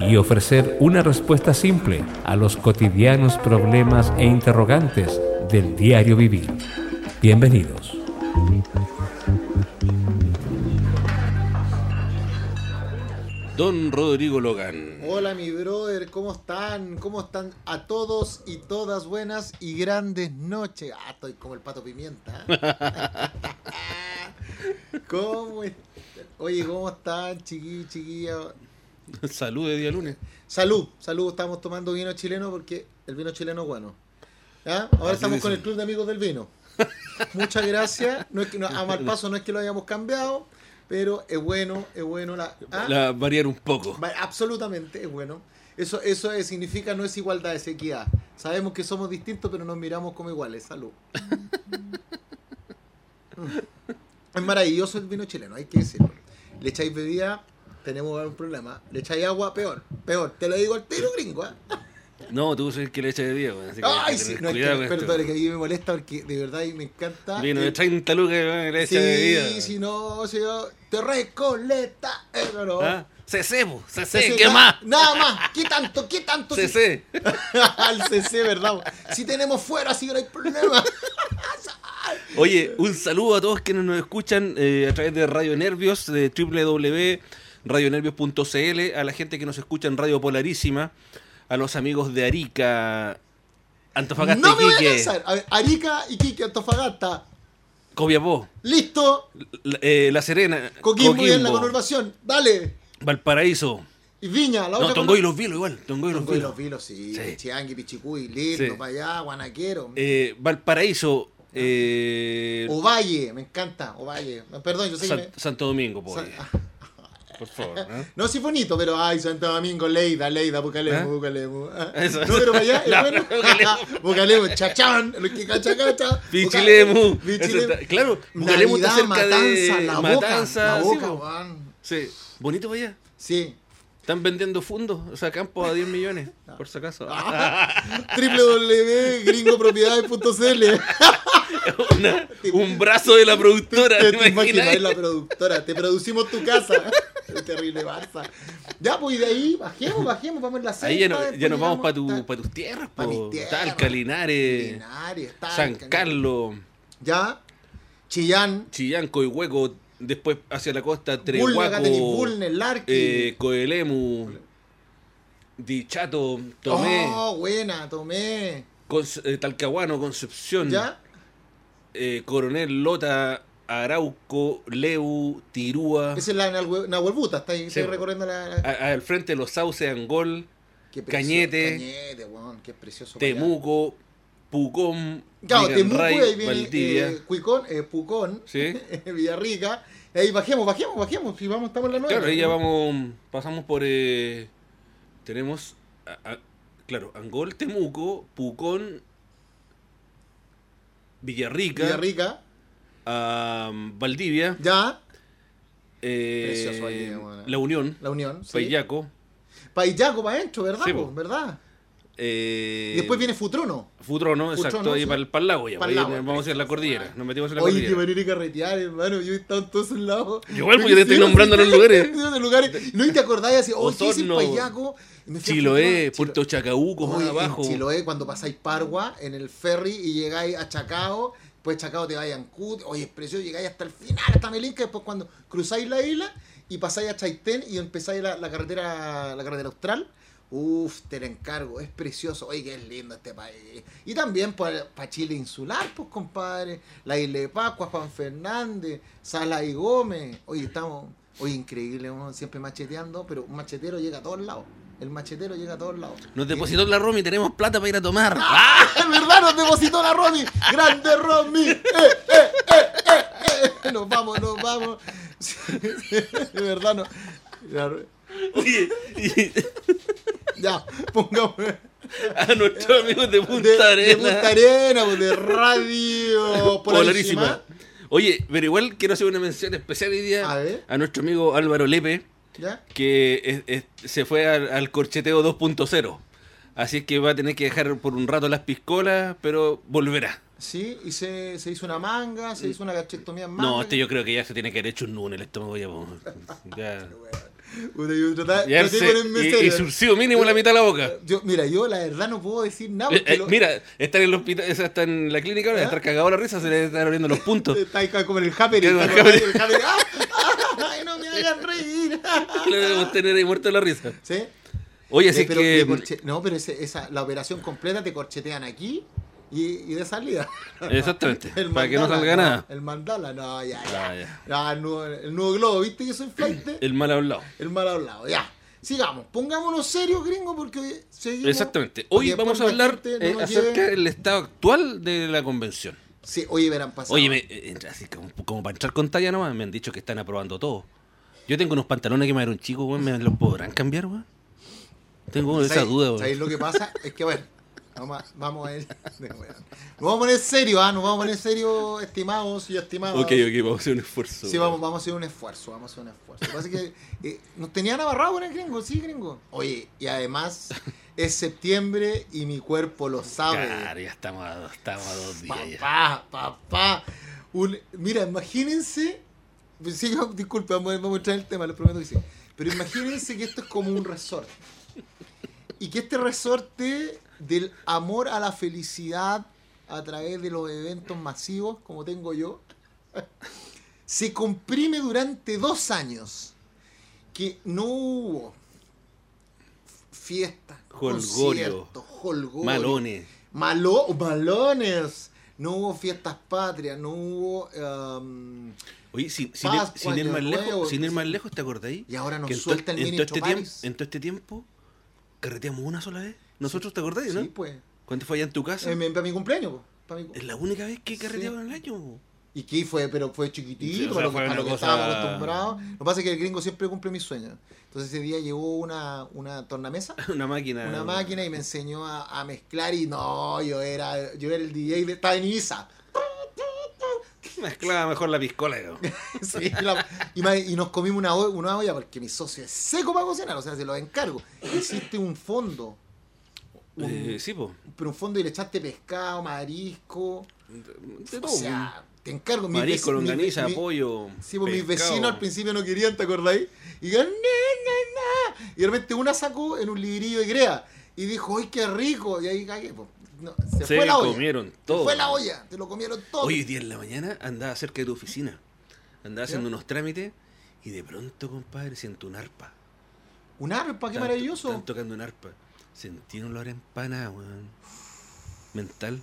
y ofrecer una respuesta simple a los cotidianos problemas e interrogantes del diario vivir. Bienvenidos. Don Rodrigo Logan. Hola mi brother, ¿cómo están? ¿Cómo están a todos y todas buenas y grandes noches? Ah, estoy como el pato pimienta. ¿Cómo están? Oye, ¿cómo están, chiquillos, chiquillas? Salud de día lunes. Salud, salud, estamos tomando vino chileno porque el vino chileno es bueno. Ahora Así estamos dicen. con el club de amigos del vino. Muchas gracias. No es que, no, a mal paso no es que lo hayamos cambiado, pero es bueno, es bueno la... ¿ah? La variar un poco. Va- Absolutamente, es bueno. Eso, eso es- significa no es igualdad, es equidad. Sabemos que somos distintos, pero nos miramos como iguales. Salud. Es maravilloso el vino chileno, hay que decirlo. Le echáis bebida, tenemos un problema. Le echáis agua, peor. Peor. Te lo digo al tiro gringo, ¿ah? No, tú el que le echa de weón, así que Ay, sí. No, es que, perdón, es que a mí me molesta porque de verdad y me encanta. Vino eh, de 30 lucas le echa de Sí, día. si no, si yo te recoleta. Eh, no, no. ¿Ah? CC, po, CC, CC, ¿qué na- más? Nada más. ¿Qué tanto? ¿Qué tanto? Si- CC. Al CC, ¿verdad? Si tenemos fuera, que no hay problema. Oye, un saludo a todos quienes nos escuchan eh, a través de Radio Nervios, de www.radionervios.cl, a la gente que nos escucha en Radio Polarísima, a los amigos de Arica, Antofagasta No me y voy a Quique, cansar. A ver, Arica, Iquique, Antofagasta. Copiapó, Listo. La, eh, La Serena, Coquimbo y en la Coquimbo, conurbación. Dale. Valparaíso, Y Viña, la no, otra. Tongoy y los Vilos igual, Tongoy y los Tongoy y Vilos. los vilos, sí. Sí. Chiangui, Pichicuy, Lindo, Sí. para allá, Guanaquero. Eh, Valparaíso, eh, Ovalle, me encanta. Ovalle. Perdón, yo sé que San- me- Santo Domingo, po, San- oye, por favor. ¿eh? No, sí bonito, pero ay, Santo Domingo, Leida, Leida, Bucalemu, ¿Ah? Bucalemu. Ah, Eso. No, pero para allá, No, bueno. Bucalemu. Bucalemu, chachán, lo que cacha, cacha. Pichilemu. Pichilemu. está- Claro, Bucalemu está cerca matanza, de la boca, Matanza. la sí, boca, weón. Sí, bonito para allá. Sí. Están vendiendo fundos, o sea, campos a 10 millones, por si acaso. www.gringopropiedades.cl Una- un brazo de la productora, Te, ¿te imaginas, la productora, te producimos tu casa. Terrible Barça. Ya, pues y de ahí, bajemos, bajemos, vamos en la Ahí ya, no- sexta, ya nos vamos para llegamos tu, pa' tus tierras, pa' mis tierras. Talca, Linares, Linares, Talca, San Carlos, Ya, Chillán, Chillán, Coihueco, después hacia la costa, Trehuaco, eh, Coelemu, Dichato, Tomé, Oh, buena, tomé. Conce- eh, Talcahuano, Concepción, ¿Ya? eh, Coronel Lota, Arauco, Leu, Tirúa. Esa es la Nahue- Nahuelbuta, está ahí, Sí. recorriendo la... la- A- Al frente los Sauces, Angol, qué precioso, Cañete. Cañete, weón, qué precioso. Temuco, Pucón, Claro, Temuco, Liganray, y ahí viene eh, Cuicón, eh, Pucón, Sí. Villarrica. Ahí bajemos, bajemos, bajemos. Si vamos, estamos en la nueva. Claro, ahí ya vamos, pasamos por... eh, tenemos, a- a- claro, Angol, Temuco, Pucón, Villarrica, Villarrica. Ah, Valdivia, Ya, eh, Precioso Valdivia, bueno. La Unión, la Unión. Sí. Paillaco, Paillaco para adentro, ¿verdad? Sí, po? po. ¿Verdad? eh, Y después viene Futrono. Futrono, exacto, ahí sí. para el, para el lago ya, Pa'l ahí lago, vamos a hacer la cordillera, nos metimos en la Oye, cordillera. manera de carretear, hermano. Yo he estado en todos esos lados. Igual, pues, yo te estoy nombrando los lugares. los lugares. No, y te acordás así, oh, sí, fui a Chiloé. Puerto Chacabuco, más Oye, abajo. Chiloé, cuando pasáis Pargua en el ferry y llegáis a Chacao, de Chacao te vais a Ancud, oye, es precioso, llegáis hasta el final, hasta Melinca, después cuando cruzáis la isla y pasáis a Chaitén y empezáis la, la carretera la carretera austral, uff, te la encargo, es precioso, oye, que es lindo este país. Y también para Chile insular, pues compadre, la isla de Pascua, Juan Fernández, Sala y Gómez, oye, estamos, oye, increíble, uno siempre macheteando, pero un machetero llega a todos lados. El machetero llega a todos lados. Nos depositó la Romy, tenemos plata para ir a tomar. ¡Ah! ¡Es verdad! Nos depositó la Romy. ¡Grande Romy! ¡Eh, eh, eh, eh, eh! Nos vamos, nos vamos. Sí, de verdad, no. Ya, Oye, y- Ya, pongamos. a nuestros amigos de Punta de, de. Punta Arena, pues, de Radio Polarísima. Polarísima. Oye, pero igual quiero hacer una mención especial hoy día A a nuestro amigo Álvaro Lepe, ¿Ya? que es- es- se fue al, al corcheteo 2.0. Así es que va a tener que dejar por un rato las piscolas, pero volverá. Sí, y se, se hizo una manga, se hizo una gachectomía en manga. No, este yo creo que ya se tiene que haber hecho un nudo en el estómago ya. ya. Puta, yo trataba- Ya traté de se- ponerme y, y surcido mínimo la mitad de la boca. Yo, mira, yo la verdad no puedo decir nada Eh, eh, lo- mira, está en el hospital, está en la clínica ¿Ah? está cagado la risa, se le están abriendo los puntos. Está ahí como en el. Como el Happening. ¡Ah! ¡Ay, no me hagan reír! Le debemos tener ahí muerto la risa. ¿Sí? Oye, así Eh, pero que. corche- No, pero esa, la operación completa te corchetean aquí y, y de salida. Exactamente, El para que no salga nada. El mandala, no, ya, ya. Ah, ya. El, nuevo, el nuevo globo, ¿viste que soy flight? El mal hablado. El mal hablado, ya. Sigamos, pongámonos serios, gringo, porque hoy seguimos. Exactamente. Hoy vamos a hablar eh, acerca del estado actual de la convención. Sí, oye, verán pasado. Oye, me, eh, así como, como para entrar con talla nomás, me han dicho que están aprobando todo. Yo tengo unos pantalones que me dieron chicos, ¿me los podrán cambiar, weón? Tengo esa ¿Sabes- duda, ¿Sabéis weón. lo que pasa? Es que, bueno, vamos a, vamos a ir. Nos vamos a poner serio, ¿ah? Nos vamos a poner serio, estimados y estimados. Ok, ok, vamos a hacer un esfuerzo. Sí, vamos, vamos a hacer un esfuerzo, vamos a hacer un esfuerzo. Lo que eh, nos tenían abarrado con el gringo, sí, gringo. Oye, y además es septiembre y mi cuerpo lo sabe. Claro, ya estamos a, dos- estamos a dos días ya. Papá, papá. Un- mira, imagínense. pues sí, disculpe, vamos, a- vamos a entrar en el tema, les prometo que sí. Pero imagínense que esto es como un resort. Y que este resorte del amor a la felicidad a través de los eventos masivos, como tengo yo, se comprime durante dos años. Que no hubo fiestas, conciertos, holgorio, Malones. Malo, malones. No hubo fiestas patrias, no hubo... um, Oye, sin, sin, ir, Pascua, sin ir Año más lejos, sin ir más lejos, ¿te acordáis? Y ahora nos suelta el en todo este tiempo, París. En todo este tiempo, carreteamos una sola vez. ¿Nosotros te acordáis, no? Sí, pues. ¿Cuánto fue allá en tu casa? para mi cumpleaños, pa' mi cu- Es la única vez que carreteamos en el año. po. ¿Y qué fue? Pero fue chiquitito, Sí, o sea, para lo, para que cosa- estábamos acostumbrados. Lo que pasa es que el gringo siempre cumple mis sueños. Entonces ese día llevó una, una tornamesa, Una máquina. una máquina y me enseñó a, a mezclar y no, yo era, yo era el DJ de estaba en Ibiza. Mezclaba mejor la piscola. yo. Sí, la- y, nos comimos una, olla- una olla porque mi socio es seco para cocinar, o sea, se lo encargo. Hiciste un fondo. un- Eh, sí, po. pero un fondo y le echaste pescado, marisco. De O sea, te encargo. Marisco, longaniza, pollo. Sí, pues mis vecinos al principio no querían, ¿te acordáis? Y digan, "Na, na, na". Y de repente una sacó en un librillo de grea. Y dijo, ¡ay, qué rico! Y ahí cagué, pues. No, se, Se fue la olla. comieron Se todo. fue la olla. Te lo comieron todo. Hoy día en la mañana andaba cerca de tu oficina. Andaba haciendo unos trámites y de pronto, compadre, siento un arpa. Un arpa, qué maravilloso. Están tocando un arpa. Sentí un olor a empanada, weón. Mental.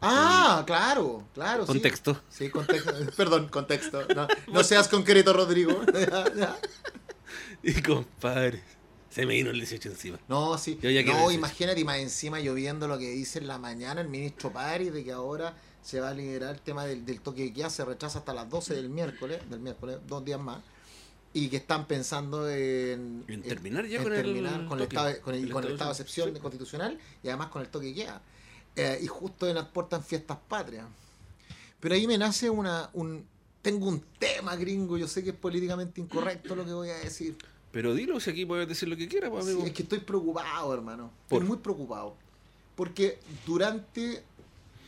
Ah, claro, claro. Contexto. Sí, contexto. Perdón, contexto. No, no seas concreto, Rodrigo. Y compadre, se me vino el 18 encima. No, sí. No, imagínate, y más encima lloviendo lo que dice en la mañana el ministro París de que ahora se va a liberar el tema del, del toque de queda, se retrasa hasta las 12 del miércoles, del miércoles, dos días más, y que están pensando en, En terminar ya en con el terminar con el toque, estado, con el, el con el estado de excepción. constitucional y además con el toque de queda. Eh, y justo en las puertas fiestas patrias. Pero ahí me nace una, un... Tengo un tema gringo, yo sé que es políticamente incorrecto lo que voy a decir. Pero dilo si aquí puedes decir lo que quieras, pues, Sí, amigo. es que estoy preocupado, hermano. ¿Por? Estoy muy preocupado. Porque durante.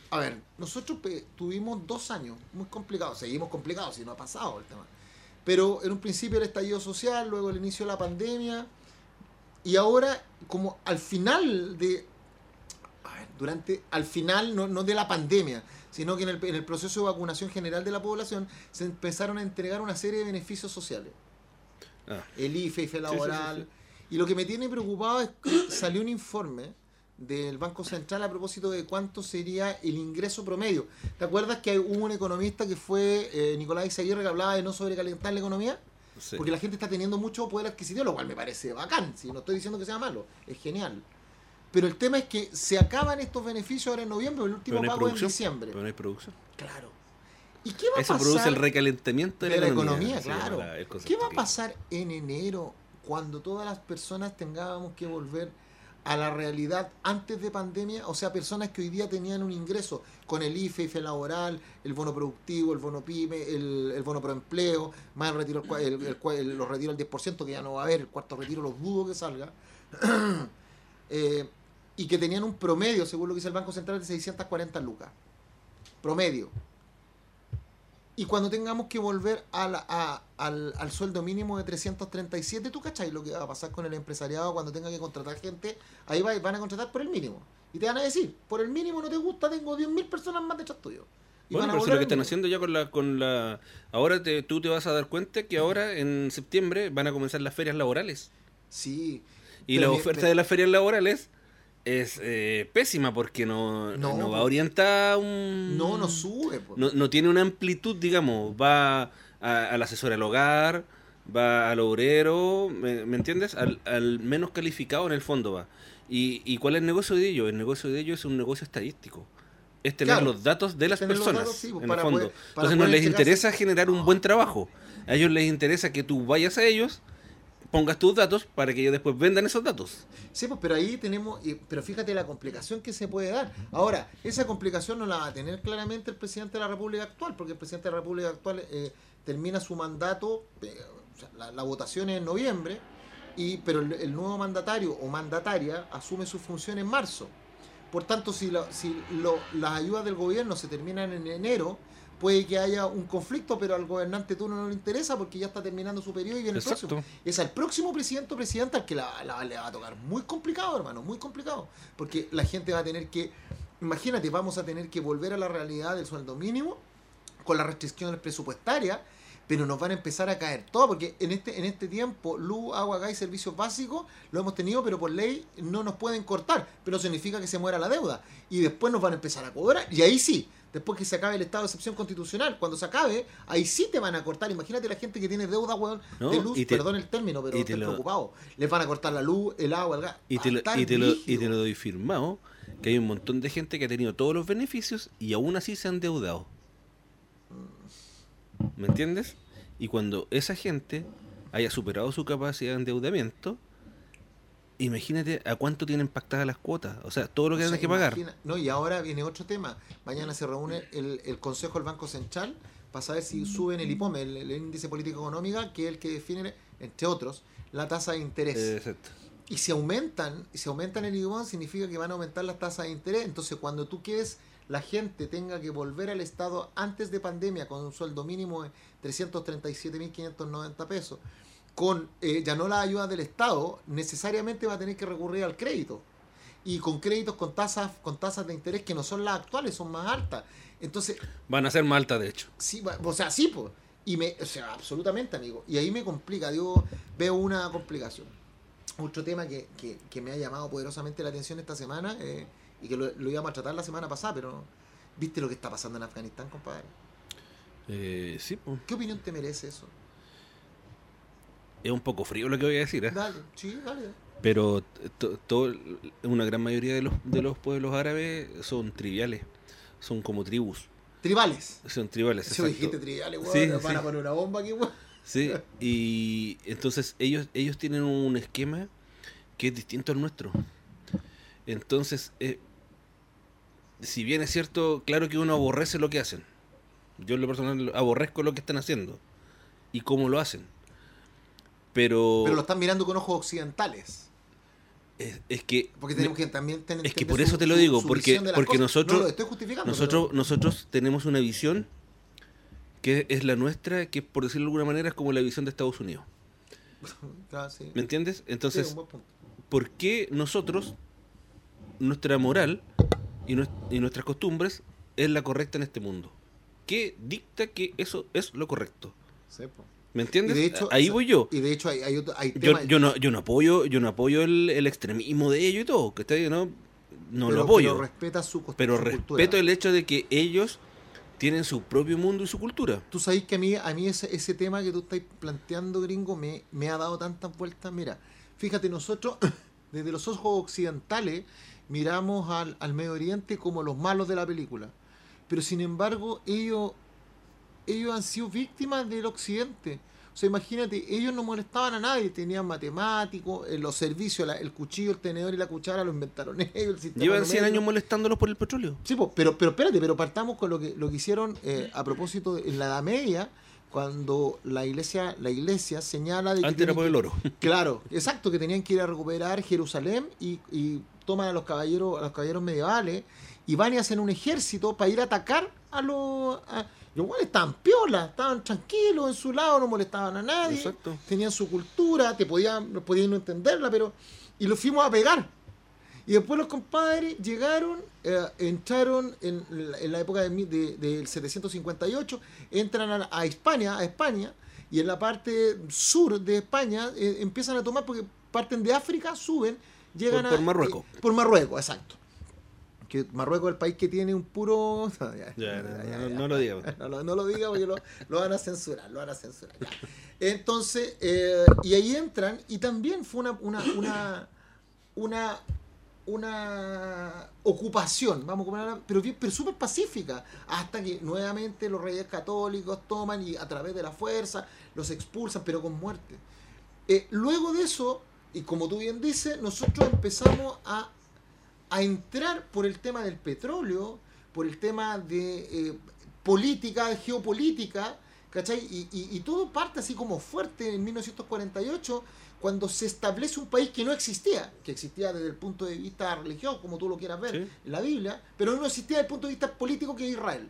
A ver, nosotros tuvimos dos años muy complicados. Seguimos complicados, si no ha pasado el tema. Pero en un principio el estallido social, luego el inicio de la pandemia. Y ahora, como al final de. A ver, durante. Al final, no, no de la pandemia, sino que en el, en el proceso de vacunación general de la población se empezaron a entregar una serie de beneficios sociales Ah, el IFE, IFE sí, laboral. sí, Y lo que me tiene preocupado es que salió un informe del Banco Central a propósito de cuánto sería el ingreso promedio. ¿Te acuerdas que hubo un economista que fue eh, Nicolás Izaguirre que hablaba de no sobrecalentar la economía? Porque la gente está teniendo mucho poder adquisitivo, lo cual me parece bacán, si no estoy diciendo que sea malo, es genial. Pero el tema es que se acaban estos beneficios ahora en noviembre, el último no pago es en diciembre. Pero no hay producción. Claro. ¿Y qué va a Eso pasar? produce el recalentamiento de, de la economía, claro. la- ¿Qué va a pasar en enero cuando todas las personas tengamos que volver a la realidad antes de pandemia, o sea, personas que hoy día tenían un ingreso con el IFE, IFE laboral, el bono productivo, el bono PYME, el, el bono proempleo, más el retiro, el- los retiros al 10%, que ya no va a haber, el cuarto retiro los dudo que salga, Eh, y que tenían un promedio, según lo que dice el Banco Central, de 640 lucas. Promedio. Y cuando tengamos que volver a la- a- al, al sueldo mínimo de 337, ¿tú cachai lo que va a pasar con el empresariado cuando tenga que contratar gente? Ahí va- van a contratar por el mínimo. Y te van a decir, por el mínimo no te gusta, tengo 10.000 personas más detrás tuyo. Y Bueno, pero si lo que están haciendo ya con la... Con la ahora te, tú te vas a dar cuenta que ahora en septiembre van a comenzar las ferias laborales. Sí. Y Pero la mi- oferta de las ferias laborales es eh, pésima porque no, No, no va orientada un... No, no sube. no, no tiene una amplitud, digamos, va a- al asesor al hogar, va al obrero, ¿me, me entiendes? Al, al menos calificado en el fondo va. ¿Y, ¿Y cuál es el negocio de ello? El negocio de ello es un negocio estadístico. Es tener Claro, los datos de las personas, datos, sí, en el fondo. poder- Entonces no les interesa generar un buen trabajo. A ellos les interesa que tú vayas a ellos, pongas tus datos para que ellos después vendan esos datos. Sí, pues, pero ahí tenemos, pero fíjate la complicación que se puede dar. Ahora, esa complicación no la va a tener claramente el presidente de la República actual, porque el presidente de la República actual eh, termina su mandato, eh, la, la votación es en noviembre, y pero el, nuevo mandatario o mandataria asume su función en marzo. Por tanto, si, lo- si lo- las ayudas del gobierno se terminan en enero, puede que haya un conflicto, pero al gobernante turno no le interesa porque ya está terminando su periodo y viene el próximo. Es al próximo presidente o presidenta al que la, la- le va a tocar muy complicado, hermano, muy complicado. Porque la gente va a tener que, imagínate, vamos a tener que volver a la realidad del sueldo mínimo con las restricciones presupuestarias, pero nos van a empezar a caer todo, porque en este, en este tiempo, luz, agua, gas y servicios básicos lo hemos tenido, pero por ley no nos pueden cortar, pero significa que se muera la deuda. Y después nos van a empezar a cobrar, y ahí sí, después que se acabe el estado de excepción constitucional, cuando se acabe, ahí sí te van a cortar. Imagínate la gente que tiene deuda, weón, No, de luz, y te- perdón el término, pero lo- preocupado. Les van a cortar la luz, el agua, el gas. Y Va te, a lo, estar y, te lo, y brígido. te lo doy firmado que hay un montón de gente que ha tenido todos los beneficios y aún así se han endeudado. ¿Me entiendes? Y cuando esa gente haya superado su capacidad de endeudamiento, imagínate a cuánto tienen pactadas las cuotas. O sea, todo lo que O sea, que pagar. No, y ahora viene otro tema. Mañana se reúne el, el Consejo del Banco Central para saber si suben el IPOME, el, el índice político económica, que es el que define, entre otros, la tasa de interés. Eh, exacto. Y si aumentan, si aumentan el IPOME, significa que van a aumentar las tasas de interés. Entonces, cuando tú quieres la gente tenga que volver al Estado antes de pandemia con un sueldo mínimo de 337.590 pesos, con eh, ya no la ayuda del Estado, necesariamente va a tener que recurrir al crédito. Y con créditos con tasas, con tasas de interés que no son las actuales, son más altas. Entonces, Van a ser más altas, de hecho. sí, o sea, sí, pues. Y me, o sea, absolutamente, amigo. Y ahí me complica, yo veo una complicación. Otro tema que, que, que me ha llamado poderosamente la atención esta semana, eh, y que lo, lo íbamos a tratar la semana pasada, pero ¿viste lo que está pasando en Afganistán, compadre? Eh, sí, pues. ¿Qué opinión te merece eso? Es un poco frío lo que voy a decir, ¿eh? Dale, sí, dale. Pero to- todo- una gran mayoría de los, de los pueblos árabes son triviales. Son como tribus. Tribales. Son tribales. Exacto. dijiste tribales, weón, Sí, van sí. a poner una bomba aquí, weón. Sí, y entonces ellos, ellos tienen un esquema que es distinto al nuestro. Entonces, eh, si bien es cierto, claro que uno aborrece lo que hacen. Yo en lo personal aborrezco lo que están haciendo y cómo lo hacen. Pero, Pero lo están mirando con ojos occidentales. es, es que Porque tenemos que también tener es que por eso su- te lo digo, su porque- porque cosas. nosotros- No lo estoy justificando. nosotros, pero- nosotros tenemos una visión que es la nuestra, que por decirlo de alguna manera es como la visión de Estados Unidos. Sí. ¿Me entiendes? Sí, Entonces, punto. ¿por qué nosotros, nuestra moral y, nues- y nuestras costumbres es la correcta en este mundo? ¿Qué dicta que eso es lo correcto? Sí, po. ¿Me entiendes? de hecho, Ahí voy yo. Y de hecho hay, hay, otro- hay Yo, temas... yo no, yo no apoyo, yo no apoyo el, el extremismo de ellos y todo, que está no, no pero- lo apoyo. Pero respeta su, Pero su cultura. respeto el hecho de que ellos tienen su propio mundo y su cultura. Tú sabes que a mí, a mí ese, ese tema que tú estás planteando, gringo, me, me ha dado tantas vueltas. Mira, fíjate, nosotros desde los ojos occidentales miramos al, al Medio Oriente como los malos de la película. Pero sin embargo, ellos, ellos han sido víctimas del Occidente. O sea, imagínate, ellos no molestaban a nadie, tenían matemáticos, en los servicios, la- el cuchillo, el tenedor y la cuchara lo inventaron ellos. el sistema Llevan 100 numérico. años molestándolos por el petróleo. Sí, po, pero, pero espérate, pero partamos con lo que, lo que hicieron eh, a propósito de, en la Edad Media, cuando la iglesia, la iglesia señala de que Antes era por el oro. Claro, exacto, que tenían que ir a recuperar Jerusalén y, y toman a los caballeros, a los caballeros medievales y van y hacen un ejército para ir a atacar a los. A, los cuales estaban piolas, estaban tranquilos en su lado, no molestaban a nadie, Exacto. tenían su cultura, te podían, podían no entenderla, pero. Y los fuimos a pegar. Y después los compadres llegaron, eh, entraron en la, en la época de mi- de- del 758, entran a, a España, a España, y en la parte sur de España eh, empiezan a tomar, porque parten de África, suben, llegan Por- a... por Marruecos. eh, por Marruecos, exacto. Que Marruecos es el país que tiene un puro... no, lo digas. No, lo- no lo diga porque lo, lo van a censurar, lo van a censurar. ya. Entonces, eh, y ahí entran, y también fue una, una, una, una, una ocupación, vamos a ponerla, pero, bien- pero súper pacífica, hasta que nuevamente los reyes católicos toman y a través de la fuerza los expulsan, pero con muerte. Eh, luego de eso, y como tú bien dices, nosotros empezamos a, a entrar por el tema del petróleo, por el tema de eh, política, geopolítica, ¿cachai? Y, y- y todo parte así como fuerte en 1948, cuando se establece un país que no existía, que existía desde el punto de vista religioso, como tú lo quieras ver Sí. en la Biblia, pero no existía desde el punto de vista político que es Israel.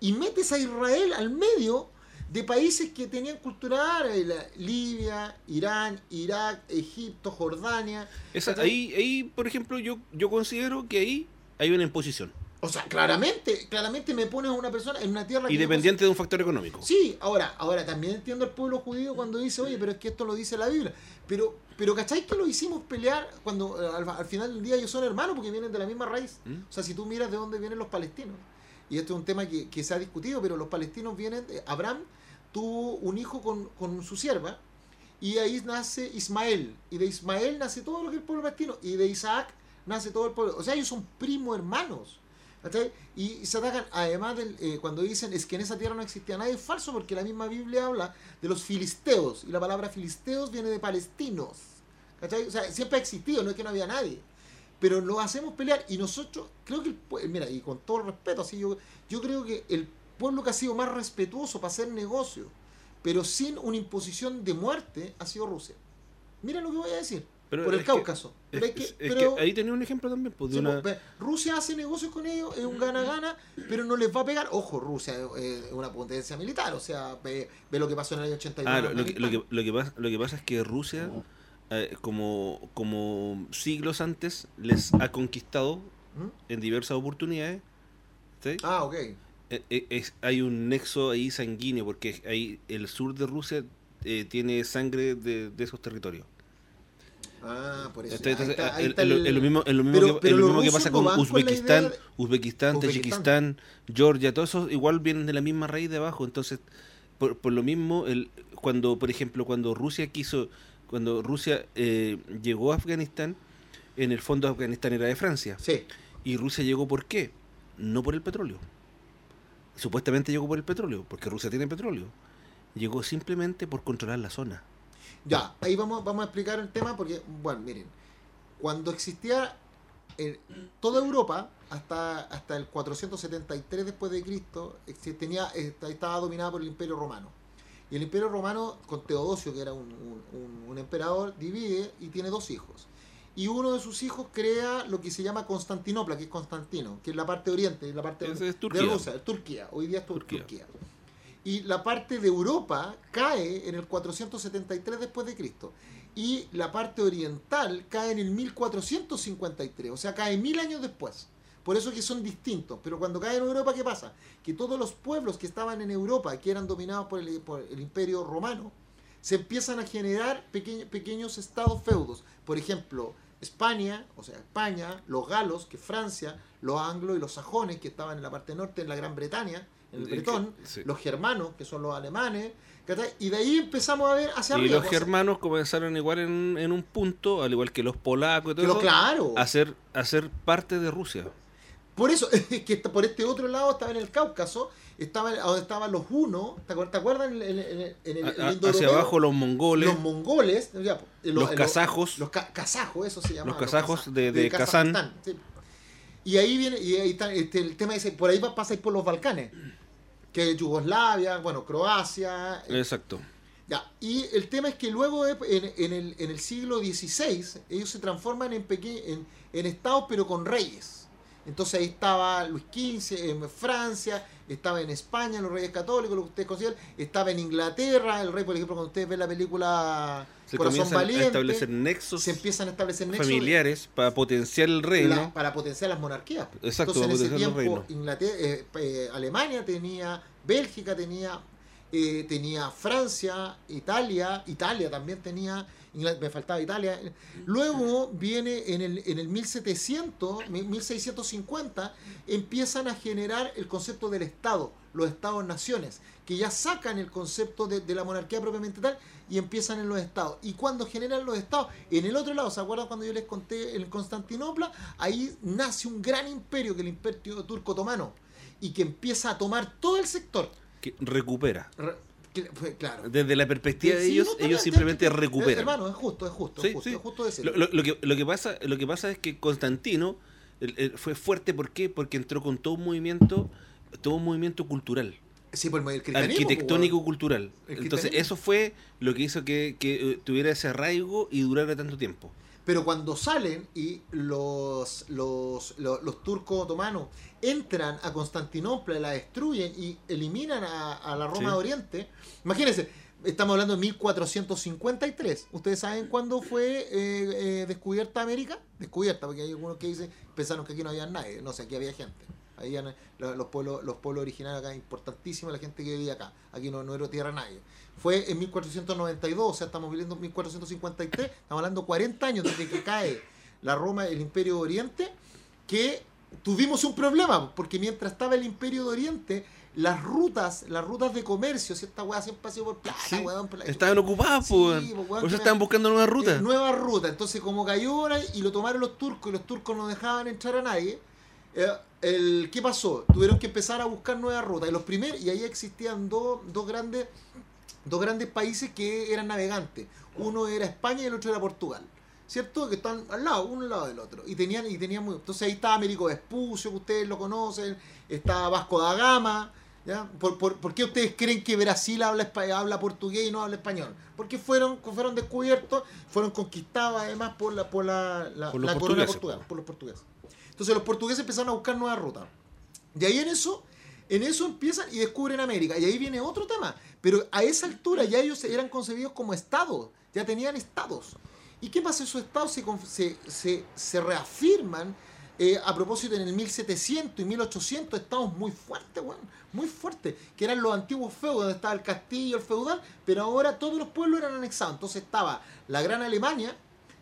Y metes a Israel al medio de países que tenían cultura árabe, la- Libia, Irán, Irak, Egipto, Jordania. Esa- ahí, ahí, por ejemplo, yo, yo considero que ahí hay una imposición. O sea, claramente, claramente me pones a una persona en una tierra que no Independiente de un factor económico. Sí, ahora, ahora también entiendo al pueblo judío cuando dice, oye, pero es que esto lo dice la Biblia. Pero, pero ¿cachai que lo hicimos pelear cuando al, al final del día ellos son hermanos porque vienen de la misma raíz? ¿Mm? O sea, si tú miras de dónde vienen los palestinos, y esto es un tema que, que se ha discutido, pero los palestinos vienen, de- Abraham tuvo un hijo con, con su sierva, y ahí nace Ismael, y de Ismael nace todo lo que es el pueblo palestino, y de Isaac nace todo el pueblo. O sea, ellos son primo hermanos. Y se atacan, además eh, cuando dicen es que en esa tierra no existía nadie, es falso porque la misma Biblia habla de los filisteos, y la palabra filisteos viene de palestinos. O sea, siempre ha existido, no es que no había nadie. Pero lo hacemos pelear y nosotros, creo que, el mira, y con todo el respeto, así yo, yo creo que el pueblo que ha sido más respetuoso para hacer negocio, pero sin una imposición de muerte, ha sido Rusia. Mira lo que voy a decir, Pero por el que- Cáucaso. Es, Pero que- es- es pero- que ahí tenía un ejemplo también. Pues, de Sí, una, pues, Rusia hace negocios con ellos, es un gana-gana, pero no les va a pegar. Ojo, Rusia es es una potencia militar, o sea, ve, ve lo que pasó en el año 82. Ah, lo, lo que, lo, que, lo, que pasa, lo que pasa es que Rusia, eh, como, como siglos antes, les ha conquistado ¿Mm? en diversas oportunidades. ¿sí? Ah, ok. Eh, eh, es- hay un nexo ahí sanguíneo, porque ahí el sur de Rusia eh, tiene sangre de, de esos territorios. Ah, por eso. Es lo, el- mismo, es lo mismo Pero- que, lo los mismo que pasa con Uzbekistán, de- Uzbekistán, Uzbekistán. Tayikistán, Georgia, todos esos igual vienen de la misma raíz de abajo. Entonces, por, por lo mismo, el, cuando, por ejemplo, cuando Rusia quiso, cuando Rusia eh, llegó a Afganistán, en el fondo Afganistán era de Francia. Sí. ¿Y Rusia llegó por qué? No por el petróleo. Supuestamente llegó por el petróleo, porque Rusia tiene petróleo. Llegó simplemente por controlar la zona. Ya, ahí vamos, vamos a explicar el tema porque, bueno, miren, cuando existía en toda Europa, hasta, hasta el 473 después de Cristo, tenía, esta- estaba dominada por el Imperio Romano. Y el Imperio Romano, con Teodosio, que era un, un- un- un emperador, divide y tiene dos hijos. Y uno de sus hijos crea lo que se llama Constantinopla, que es Constantino, que es la parte oriente, la parte es de. Rusia, es Turquía. Hoy día es Tur- Turquía. Turquía. Y la parte de Europa cae en el 473 después de Cristo. Y la parte oriental cae en el 1453, o sea, cae mil años después. Por eso que son distintos. Pero cuando cae en Europa, ¿qué pasa? Que todos los pueblos que estaban en Europa, que eran dominados por el, por el imperio romano, se empiezan a generar pequeños, pequeños estados feudos. Por ejemplo, España, o sea, España, los galos, que Francia, los anglos y los sajones, que estaban en la parte norte, en la Gran Bretaña, en el Bretón, sí. los germanos, que son los alemanes, y de ahí empezamos a ver hacia Y arriba. los pues, germanos comenzaron igual en, en un punto, al igual que los polacos y todo eso, claro, a ser, a ser parte de Rusia. Por eso, es que está- por este otro lado estaba en el Cáucaso, estaba donde estaban los hunos, ¿te acuer- te acuerdas? En, en- en- en el, A- el a- hacia abajo los mongoles, los mongoles, ya, eh, los eh, kazajos. los ca- kazajos, eso se llama. Los kazajos de- de Kazán. sí. Y ahí viene, y ahí está este, el tema dice, por ahí va, pasa por los Balcanes, que es Yugoslavia, bueno, Croacia, eh, Exacto. ya, y el tema es que luego de- en, en el, en el siglo XVI ellos se transforman en, peque- en, en estados pero con reyes. Entonces ahí estaba Luis XV en Francia, estaba en España los reyes católicos, lo que ustedes consideran, estaba en Inglaterra, el rey, por ejemplo, cuando ustedes ven la película Se Corazón comienzan a Valiente, establecer nexos se empiezan a establecer nexos familiares para potenciar el reino. la- para potenciar las monarquías. Exacto, Entonces en ese tiempo. Inglaterra, eh, eh, Alemania tenía, Bélgica tenía, eh, tenía Francia, Italia, Italia también tenía, me faltaba Italia. Luego viene en el, en el 1700, mi- 1650, empiezan a generar el concepto del Estado, los Estados-naciones, que ya sacan el concepto de, de la monarquía propiamente tal y empiezan en los estados. Y cuando generan los estados, en el otro lado, ¿se acuerdan cuando yo les conté en Constantinopla? Ahí nace un gran imperio, que es el imperio turco otomano, y que empieza a tomar todo el sector. que recupera. Re- claro. Desde la perspectiva de ellos, no, ellos simplemente recuperan. Hermano, es justo, es justo, Sí, es justo, sí. es justo decirlo. Lo, que, lo que pasa, lo que pasa es que Constantino el- el- fue fuerte, ¿por qué? Porque entró con todo un movimiento, todo un movimiento cultural, sí, por el cristianismo, arquitectónico pues, cultural. Entonces eso fue lo que hizo que, que, eh, tuviera ese arraigo y durara tanto tiempo. Pero cuando salen y los, los, los, los turcos otomanos entran a Constantinopla, la destruyen y eliminan a, a la Roma Sí. de Oriente, imagínense, estamos hablando de 1453. ¿Ustedes saben cuándo fue eh, eh, descubierta América? Descubierta, porque hay algunos que dicen, pensaron que aquí no había nadie. No sé, aquí había gente. Ahí los, los pueblos, los pueblos originarios acá, importantísimos, la gente que vivía acá. Aquí no, no era tierra nadie. Fue en 1492, o sea, estamos viviendo en 1453, estamos hablando 40 años desde que cae la Roma, el Imperio de Oriente, que tuvimos un problema, porque mientras estaba el Imperio de Oriente, las rutas, las rutas de comercio, si esta weá siempre ha sido por plata, Sí, weón, por la- Estaban po, pues, que eso me- estaban buscando nuevas eh, rutas. nueva ruta. Entonces, como cayó ahora y lo tomaron los turcos y los turcos no dejaban entrar a nadie, eh, el, ¿qué pasó? Tuvieron que empezar a buscar nuevas rutas. Y los primeros, y ahí existían dos, dos grandes dos grandes países que eran navegantes. Uno era España y el otro era Portugal. ¿Cierto? Que están al lado, uno al lado del otro. Y tenían, y tenían muy... Entonces ahí estaba Américo Vespucio, que ustedes lo conocen, estaba Vasco da Gama. ¿ya? ¿Por, por, por qué ustedes creen que Brasil habla, habla portugués y no habla español? Porque fueron, fueron descubiertos, fueron conquistados además por la, por la, la, Por los la corona portuguesa, po. por los portugueses. Entonces los portugueses empezaron a buscar nuevas rutas. Y ahí en eso, en eso empiezan y descubren América. Y ahí viene otro tema. Pero a esa altura ya ellos eran concebidos como estados. Ya tenían estados. ¿Y qué pasa? Esos estados se, se, se, se reafirman eh, a propósito en el 1700 y 1800 estados muy fuertes, weón, muy fuertes, que eran los antiguos feudos, donde estaba el castillo, el feudal, pero ahora todos los pueblos eran anexados. Entonces estaba la Gran Alemania,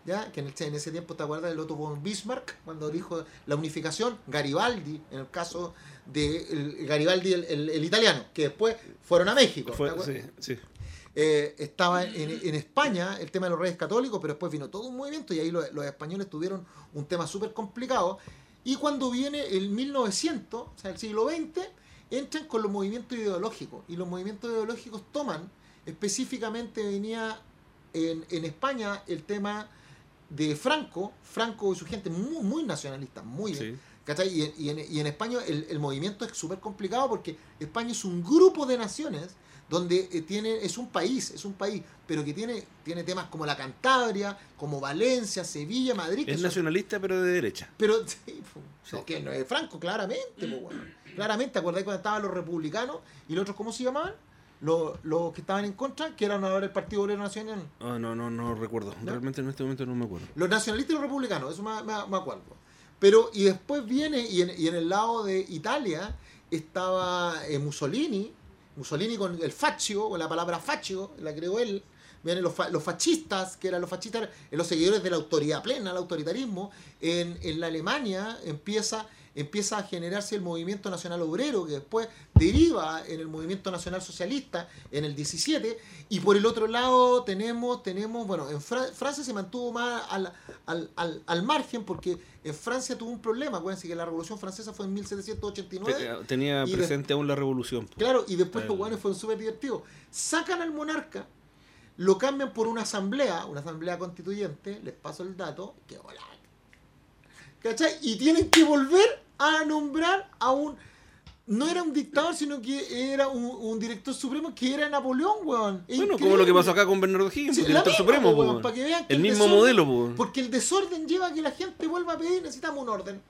¿ya? que en, el- en ese tiempo te acuerdas del Otto von Bismarck, cuando dijo la unificación, Garibaldi, en el caso de el- Garibaldi, el, el- italiano, que después fueron a México. ¿te Fue- sí. Eh, estaba en, en España el tema de los reyes católicos, pero después vino todo un movimiento y ahí los, los españoles tuvieron un tema súper complicado. Y cuando viene el 1900, o sea, el siglo XX, entran con los movimientos ideológicos. Y los movimientos ideológicos toman, específicamente venía en, en España el tema de Franco, Franco y su gente muy, muy nacionalista, muy bien. Sí. ¿Cachai? Y, en- y en, y en España el, el movimiento es súper complicado porque España es un grupo de naciones donde eh, tiene, es un país, es un país, pero que tiene, tiene temas como la Cantabria, como Valencia, Sevilla, Madrid. que Es son- nacionalista, pero de derecha. pero sí, que no es Franco, claramente, po, weón. claramente, ¿acordáis cuando estaban los republicanos y los otros cómo se llamaban? Los, los que estaban en contra, que eran ahora el Partido Obrero Nacional. Ah, no, no, no recuerdo. ¿No? Realmente en este momento no me acuerdo. Los nacionalistas y los republicanos, eso me, me- me acuerdo. Pero, y después viene, y en, y en el lado de Italia estaba eh, Mussolini, Mussolini con el faccio, con la palabra faccio, la creó él. Vienen los, fa- los fascistas, que eran los fascistas, los seguidores de la autoridad plena, el autoritarismo. En, en la Alemania empieza empieza a generarse el movimiento nacional obrero, que después deriva en el movimiento nacional socialista en el 17, y por el otro lado tenemos, tenemos bueno, en Fra- Francia se mantuvo más al, al, al, al margen porque en Francia tuvo un problema, acuérdense que la Revolución Francesa fue en 1789. Te- Tenía presente aún la revolución. Claro, y después los guanes fueron súper divertidos. Sacan al monarca, lo cambian por una asamblea, una asamblea constituyente, les paso el dato, que hola. ¿Cachai? Y tienen que volver a nombrar a un. No era un dictador, sino que era un, un director supremo que era Napoleón, weón. Es Bueno, como lo que increíble. pasó acá con Bernardo Higgins, Sí, director misma, supremo, weón, weón. para que vean que el mismo desorden- modelo, po. Porque el desorden lleva a que la gente vuelva a pedir, necesitamos un orden.